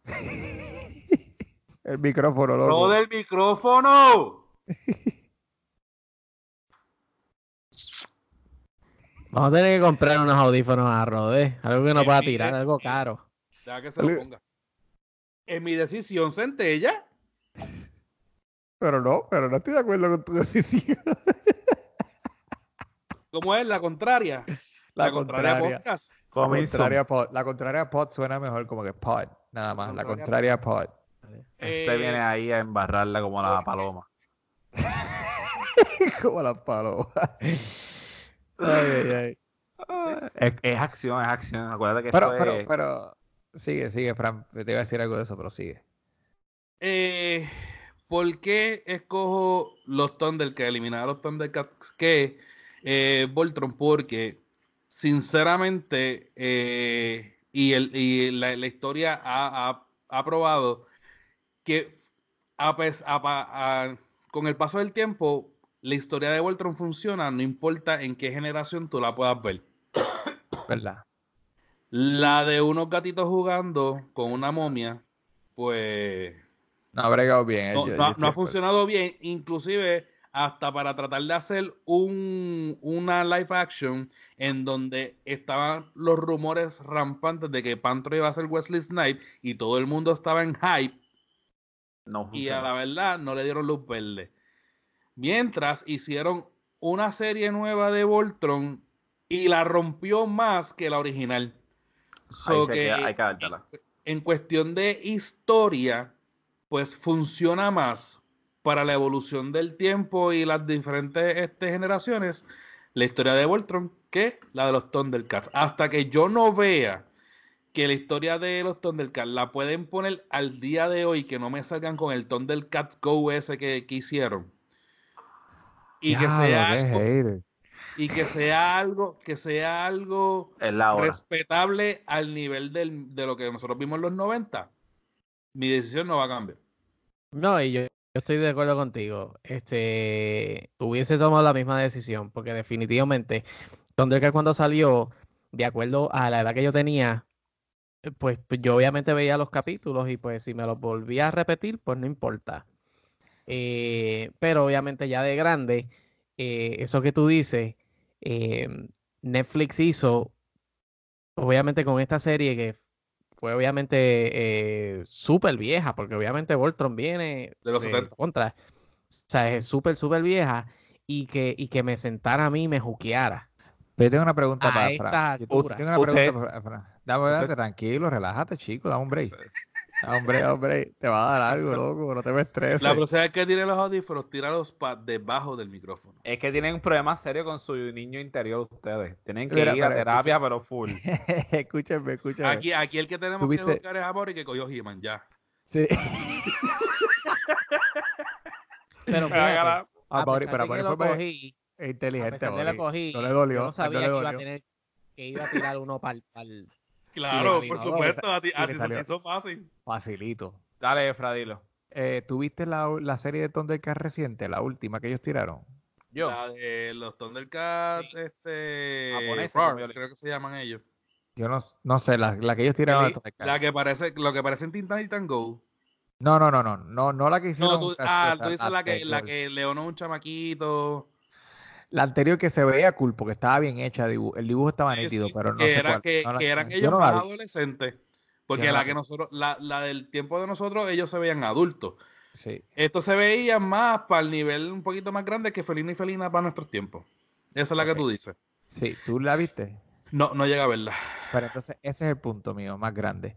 El micrófono, loco. ¡No del micrófono! Vamos a tener que comprar unos audífonos a Rode, algo que no pueda tirar, algo caro. Deja que se lo ponga. En mi decisión, Centella. Pero no, pero no estoy de acuerdo con tu decisión. ¿Cómo es? La contraria. La, contraria, contraria. podcast. La contraria pod. La contraria pod suena mejor como que pod, nada más. La contraria pod. Este Eh, viene ahí a embarrarla como la paloma. como las palomas. Ay, ay, ay. Es, es acción, es acción. Acuérdate que Pero, esto pero, es- pero, sigue, sigue, Fran. Te iba a decir algo de eso, pero sigue. Eh, ¿Por qué escojo los Thundercats, eliminar a los Thundercats que eh, Voltron? Porque, sinceramente, eh, y, el, y la, la historia ha, ha- ha probado que a con el paso del tiempo, la historia de Voltron funciona, no importa en qué generación tú la puedas ver. ¿Verdad? La de unos gatitos jugando con una momia, pues No ha bregado bien. no, yo ha- no funcionado bien, inclusive hasta para tratar de hacer un, una live action en donde estaban los rumores rampantes de que Pantro iba a ser Wesley Snipes y todo el mundo estaba en hype no y a la verdad no le dieron luz verde. Mientras hicieron una serie nueva de Voltron y la rompió más que la original. So que queda, hay que en cuestión de historia, pues funciona más para la evolución del tiempo y las diferentes este, generaciones, la historia de Voltron que la de los Thundercats. Hasta que yo no vea que la historia de los Thundercats la pueden poner al día de hoy, que no me salgan con el Thundercats Go ese que, que hicieron. Y que sea algo, y que sea algo, que sea algo respetable al nivel del- de lo que nosotros vimos en los 90, mi decisión no va a cambiar. No, y yo, yo estoy de acuerdo contigo. Este, hubiese tomado la misma decisión, porque definitivamente Thundercat cuando salió, de acuerdo a la edad que yo tenía, eh, pues, pues yo obviamente veía los capítulos y pues si me los volvía a repetir, pues no importa. Eh, pero obviamente ya de grande, eh, eso que tú dices, Netflix hizo, obviamente con esta serie que fue obviamente eh, súper vieja, porque obviamente Voltron viene De los de 70. contra, o sea, es súper, súper vieja y que, y que me sentara a mí y me juqueara. Pero yo tengo una pregunta A para Fran. Tengo una pregunta para Fran. Dame, date, tranquilo, relájate, chico, dame un break. Un break, hombre, te va a dar algo, loco, no te me estreses. La próxima vez que tire los audífonos, tíralos para debajo del micrófono. Es que tienen un problema serio con su niño interior ustedes. Tienen que Mira, ir a pero terapia, pero full. escúchame, escúchame. Aquí, aquí el que tenemos que buscar es a Boris que cogió He-Man, ya. Sí. Pero. Ah, pero Es inteligente, No le dolió, yo no no sabía le que iba a dolió. tener que iba a tirar uno para Claro, Y por y supuesto, a ti, y a le ti se te hizo fácil. Facilito. Dale, Fradilo. Eh, ¿Tuviste la, la serie de Thundercats reciente, la última que ellos tiraron? Yo. La de los Thundercats, Sí. este. Japoneses, Roar, creo que se llaman ellos. Yo no, no sé, la, la que ellos tiraron Sí, la que parece, lo que parece en Teen Titans Go. No, no, no, no, no, no la que hicieron. No, tú, ah, tú dices la que, la que León es un chamaquito. La anterior que se veía cool porque estaba bien hecha, el dibujo estaba nítido, sí, pero no que sé cuál. que, No que eran ellos no más adolescentes. Porque la la que nosotros, la, la del tiempo de nosotros, ellos se veían adultos. Sí. Esto se veía más para el nivel un poquito más grande que Felino y Felina para nuestros tiempos. Esa es la que tú dices. Sí, ¿tú la viste? No, no llega a verla. Pero entonces ese es el punto mío, más grande.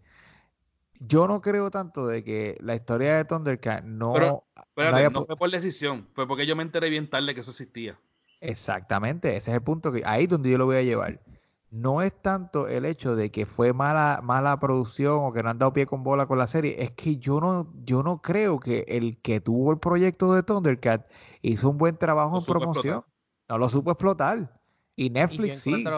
Yo no creo tanto de que la historia de Thundercat no... Pero, no Espérate, haya no fue por decisión, fue porque yo me enteré bien tarde que eso existía. Exactamente, ese es el punto que ahí es donde yo lo voy a llevar. no es tanto el hecho de que fue mala, mala producción o que no han dado pie con bola con la serie, es que yo no, yo no creo que el que tuvo el proyecto de Thundercat hizo un buen trabajo Lo en promoción. explotar. No lo supo explotar. Y Netflix sí.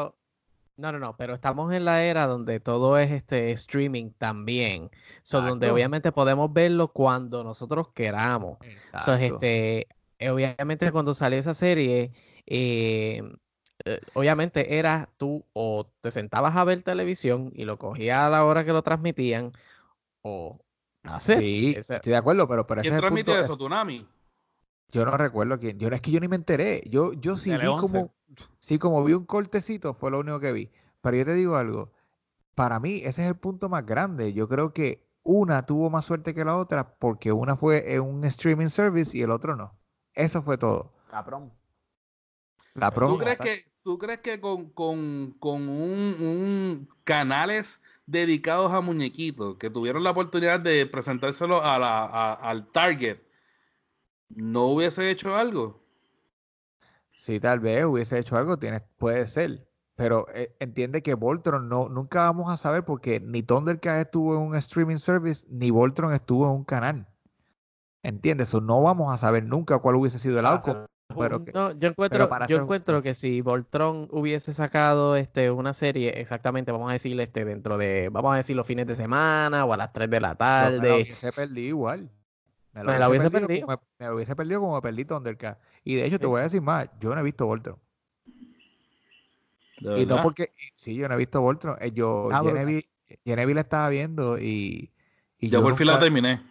No, no, no, pero estamos en la era donde todo es este streaming también. So, donde obviamente podemos verlo cuando nosotros queramos. So, Exacto. este, obviamente cuando salió esa serie, eh, eh, obviamente era tú o te sentabas a ver televisión y lo cogías a la hora que lo transmitían, o hacer. Sí, Ese- estoy de acuerdo, pero, pero ese ¿Quién es el transmitió punto. eso? es- ¿Tunami? yo no recuerdo quién. Yo, es que yo ni me enteré. Yo, yo sí vi Tele 11. como, sí, como vi un cortecito, fue lo único que vi. Pero yo te digo algo. Para mí, ese es el punto más grande. Yo creo que una tuvo más suerte que la otra porque una fue en un streaming service y el otro no. Eso fue todo. Cabrón. La ¿Tú crees que, tú crees que con, con, con un, un canales dedicados a muñequitos que tuvieron la oportunidad de presentárselo a la, a- al Target, no hubiese hecho algo? Si tal vez hubiese hecho algo, tienes, puede ser. Pero eh, entiende que Voltron no, nunca vamos a saber porque ni Thundercat estuvo en un streaming service, ni Voltron estuvo en un canal. ¿Entiendes? O no vamos a saber nunca cuál hubiese sido el Para outcome. Pero que- No, yo encuentro, para yo encuentro que si Voltron hubiese sacado este una serie, exactamente, vamos a decirle este dentro de, vamos a decir los fines de semana o a las 3 de la yo me la tarde. hubiese perdido igual. Me Me la hubiese perdido. como me, me lo hubiese perdido como me perdí Thundercat. Y de hecho, te voy a decir más, yo no he visto Voltron. ¿De Y no porque, sí, yo no he visto Voltron. Eh, Yo, Ah. Genevieve, Genevieve la estaba viendo y, y Yo por fin la nunca- terminé.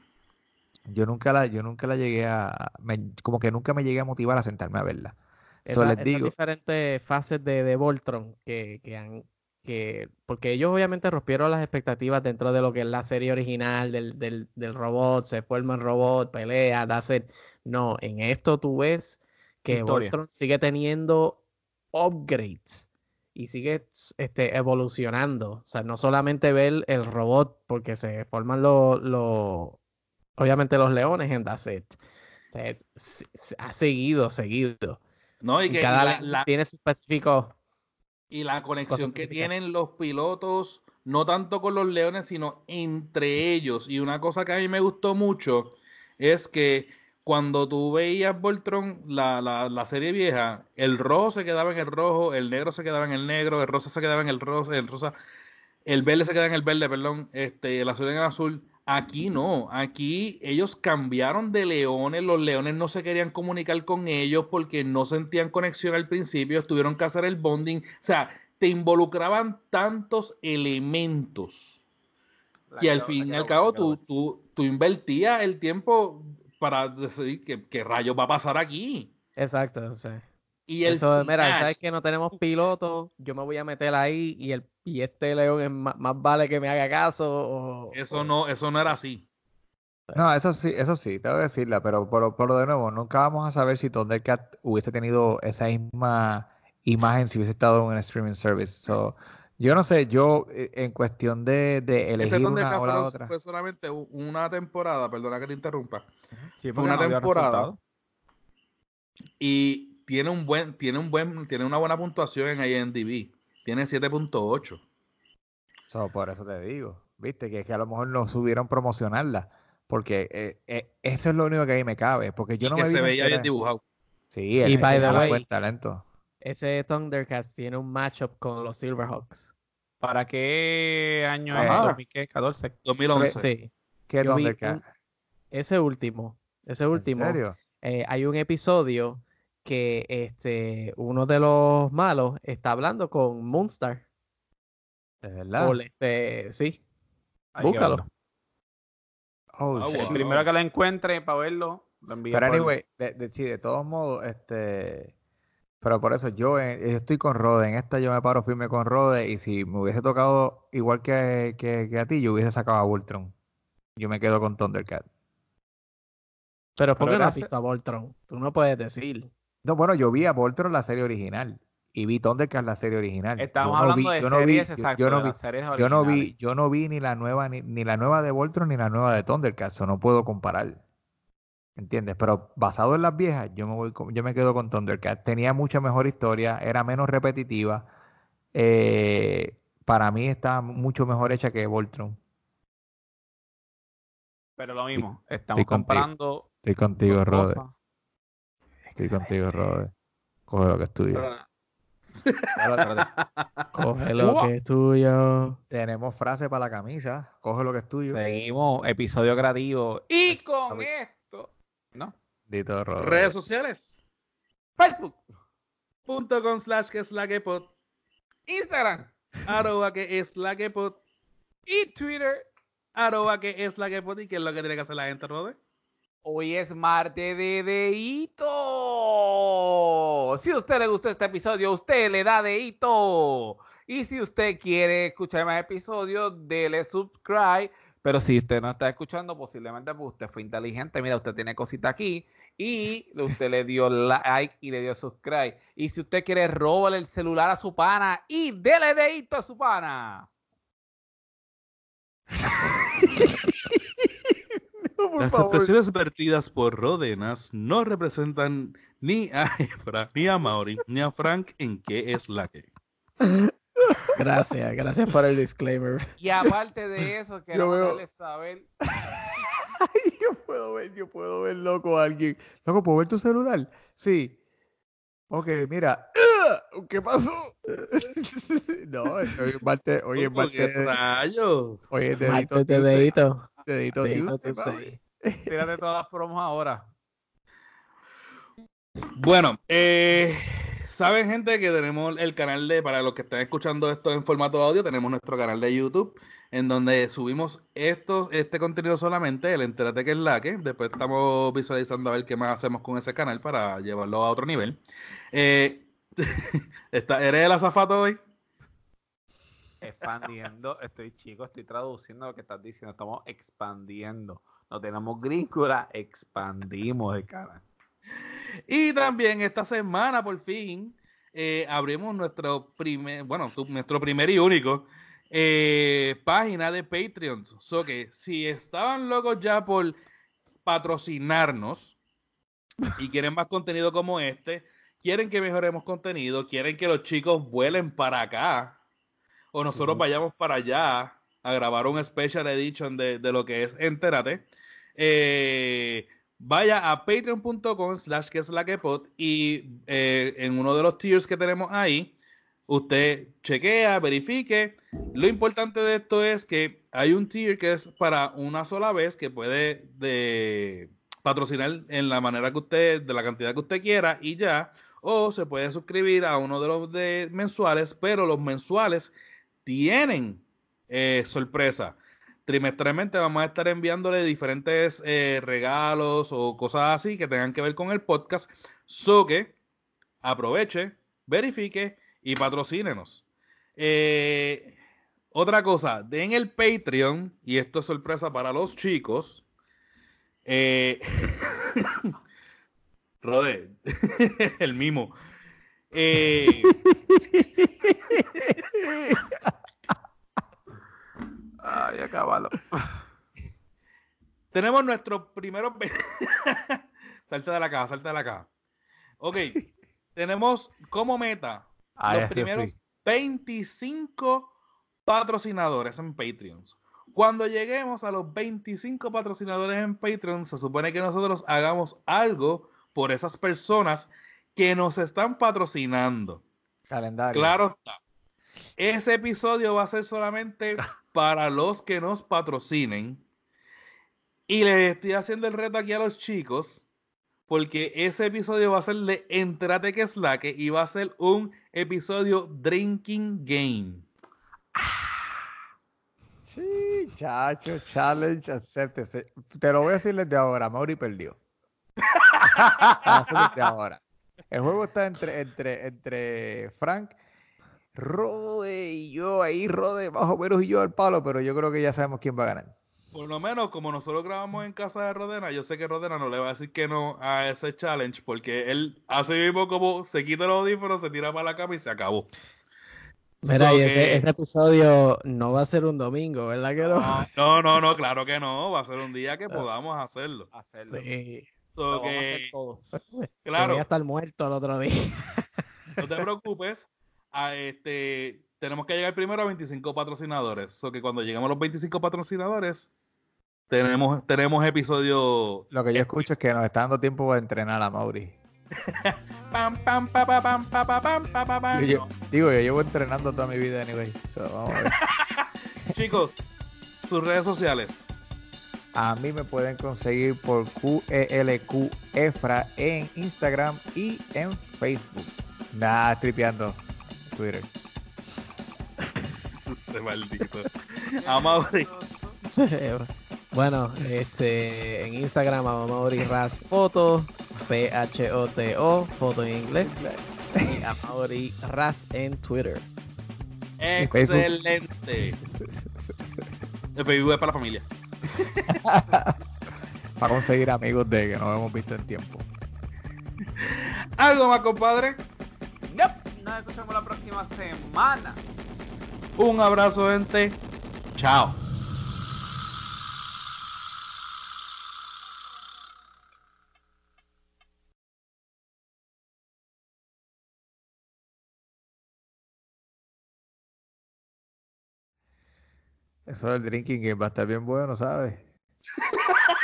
Yo nunca la, yo nunca la llegué a, me- como que nunca me llegué a motivar a sentarme a verla. So, Esa- les digo, diferentes fases de, de Voltron que, que han, que, porque ellos obviamente rompieron las expectativas dentro de lo que es la serie original del, del, del robot, se forma el robot, pelea, hacer. No, en esto tú ves que Historia. Voltron sigue teniendo upgrades y sigue este, evolucionando. O sea, no solamente ver el robot, porque se forman los, los obviamente los leones en. O sea, es- ha seguido, seguido. No, y que cada la, tiene su específico. y la conexión que tienen los pilotos, no tanto con los leones, sino entre ellos. Y una cosa que a mí me gustó mucho es que cuando tú veías Voltron, la, la, la serie vieja, el rojo se quedaba en el rojo, el negro se quedaba en el negro, el rosa se quedaba en el rosa, el rosa, el verde se quedaba en el verde, perdón, este, el azul en el azul. Aquí no, aquí ellos cambiaron de leones, los leones no se querían comunicar con ellos porque no sentían conexión al principio, tuvieron que hacer el bonding, o sea, te involucraban tantos elementos que al fin y al cabo tú, tú, tú invertías el tiempo para decidir qué, qué rayos va a pasar aquí. Exacto, sea, Y el Eso, mira, sabes que no tenemos piloto, yo me voy a meter ahí y el y este león es más, más vale que me haga caso. o- eso o- no, eso no era así. no, eso sí, eso sí, tengo que decirla, pero, pero, pero de nuevo, nunca vamos a saber si Thundercat hubiese tenido esa misma imagen si hubiese estado en un streaming service. So, yo no sé, yo eh, en cuestión de, de Ese elegir una Thundercat o la fue, otra. fue solamente una temporada, perdona que te interrumpa. Sí, Fue una no temporada. Y tiene un buen, tiene un buen, tiene una buena puntuación en IMDb. Tiene 7.8. So, por eso te digo, viste, que, que a lo mejor no subieron promocionarla, porque eh, eh, eso es lo único que ahí me cabe, porque yo y no que me se veía bien dibujado. Sí, Y by the way- buen talento. Ese Thundercats tiene un matchup con los Silverhawks. ¿Para qué año Ajá. es? ¿2014? 2011. Sí, ¿Qué yo vi Thundercat? un- ese último, ese ¿En último, serio? eh, hay un episodio que este uno de los malos está hablando con Moonstar. ¿De verdad? O este, sí, que búscalo. Oh, Ah, wow. Primero que lo encuentre para verlo, lo envío Pero anyway, de, de- sí, de todos modos, este, pero por eso yo, eh, yo estoy con Rode, en esta yo me paro firme con Rode y si me hubiese tocado igual que, que, que a ti, yo hubiese sacado a Voltron. Yo me quedo con Thundercat. Pero ¿por Pero qué no has visto a Voltron? Tú no puedes decir. No, bueno, yo vi a Voltron la serie original y vi Thundercat la serie original. Estamos no hablando vi- de yo no vi- series exacto, yo no vi- Yo no vi, yo no vi ni la nueva, ni, ni la nueva de Voltron ni la nueva de Thundercat, eso no puedo comparar. ¿Entiendes? Pero basado en las viejas, yo me voy con- yo me quedo con Thundercat. Tenía mucha mejor historia, era menos repetitiva. eh, para mí está mucho mejor hecha que Voltron. Pero lo mismo, estamos contigo. comprando. Estoy contigo, dos Rode. cosas. Estoy contigo, Rode. Coge lo que es tuyo. Coge lo que es tuyo. Tenemos frase para la camisa. Coge lo que es tuyo. Seguimos, episodio creativo. Y con esto, ¿no? Dito, Rode. Redes sociales. Facebook, Punto com slash que es la que pod. Instagram Arroba que es la que pod. y Twitter. Arroba que es la que pod. ¿Y qué es lo que tiene que hacer la gente, Rode? Hoy es martes de Si usted le gustó este episodio, usted le da deito. Y si usted quiere escuchar más episodios, dele subscribe. Pero si usted no está escuchando, posiblemente usted fue inteligente. Mira, usted tiene cosita aquí. Y usted le dio like y le dio subscribe. Y si usted quiere, robarle el celular a su pana y dele deito a su pana. por Las favor. expresiones vertidas por Rodenas no representan ni a Efra, ni a Mauri, ni a Frank en qué es la que. Gracias, gracias por el disclaimer. Y aparte de eso, queremos veo- darle saber yo puedo ver, yo puedo ver loco a alguien. Loco, ¿puedo ver tu celular? Sí. Ok, mira. ¿Qué pasó? no, hoy es martes, hoy es ¿Por qué martes, hoy es dedito Martes de Tuesday. Tírate todas las promos ahora. Bueno, eh, saben gente que tenemos el canal de, para los que están escuchando esto en formato audio, tenemos nuestro canal de YouTube en donde subimos estos, este contenido solamente, el Entérate que es la que, después estamos visualizando a ver qué más hacemos con ese canal para llevarlo a otro nivel. Eh, está, ¿Eres el azafato hoy? Expandiendo, estoy chico, estoy traduciendo lo que estás diciendo. Estamos expandiendo. No tenemos gríncula, expandimos el canal. Y también esta semana, por fin, eh, abrimos nuestro primer, bueno, tu- nuestro primer y único eh, página de Patreon. So que si estaban locos ya por patrocinarnos y quieren más contenido como este, quieren que mejoremos contenido, quieren que los chicos vuelen para acá o nosotros Ujú. vayamos para allá a grabar un special edition de, de lo que es Entérate. Eh, vaya a patreon.com slash que es la que pod y eh, en uno de los tiers que tenemos ahí, usted chequea, verifique. Lo importante de esto es que hay un tier que es para una sola vez que puede de, patrocinar en la manera que usted, de la cantidad que usted quiera y ya. O se puede suscribir a uno de los de mensuales, pero los mensuales tienen eh, sorpresa. Trimestralmente vamos a estar enviándole diferentes eh, regalos o cosas así que tengan que ver con el podcast. So que aproveche, verifique y patrocínenos. Eh, otra cosa, de en el Patreon, y esto es sorpresa para los chicos. Eh, Rode, el mimo. Eh, Ay, acábalo. tenemos nuestros primeros. ve- salte de la caja, salte de la caja. Ok, tenemos como meta Ay, los primeros así. 25 patrocinadores en Patreon. Cuando lleguemos a los 25 patrocinadores en Patreon, se supone que nosotros hagamos algo por esas personas que nos están patrocinando. Calendario. Claro está. Ese episodio va a ser solamente para los que nos patrocinen. Y les estoy haciendo el reto aquí a los chicos. Porque ese episodio va a ser de Entrate que es la que y va a ser un episodio Drinking Game. Sí, chacho, challenge, acéptese. Te lo voy a decir desde ahora, Mauri perdió. Desde ahora. El juego está entre, entre, entre Frank, Rode y yo, ahí Rode más o menos y yo al palo, pero yo creo que ya sabemos quién va a ganar. Por lo menos, como nosotros grabamos en casa de Rodena, yo sé que Rodena no le va a decir que no a ese challenge, porque él hace mismo como se quita los audífonos, se tira para la cama y se acabó. Mira, So y que- ese, ese episodio no va a ser un domingo, ¿verdad que no? No, no, no, claro que no. Va a ser un día que podamos hacerlo. Hacerlo. Sí. So que, claro, voy a estar muerto el otro día. no te preocupes. A este, tenemos que llegar primero a 25 patrocinadores. O que cuando lleguemos a los 25 patrocinadores, tenemos, tenemos episodio. Lo que yo escucho es que nos está dando tiempo para entrenar a Mauri. Pam, pam, pa, pa, pam, pa, pa, pam, pa, pa, pam. Yo- yo- digo, yo llevo entrenando toda mi vida, anyway. So, vamos a ver. Chicos, sus redes sociales. A mí me pueden conseguir por QELQ Efra en Instagram y en Facebook. Nada, tripeando Twitter. Este maldito. A Mauri. Bueno, este, en Instagram a Mauri Ras Foto, P-H-O-T-O, foto en inglés, y a Mauri Ras en Twitter. Excelente. El Facebook es para la familia. Para conseguir amigos de que no hemos visto en tiempo. ¿Algo más, compadre? Yep. Nos escuchamos la próxima semana. Un abrazo, gente. Chao. Eso del drinking va a estar bien bueno, ¿sabes?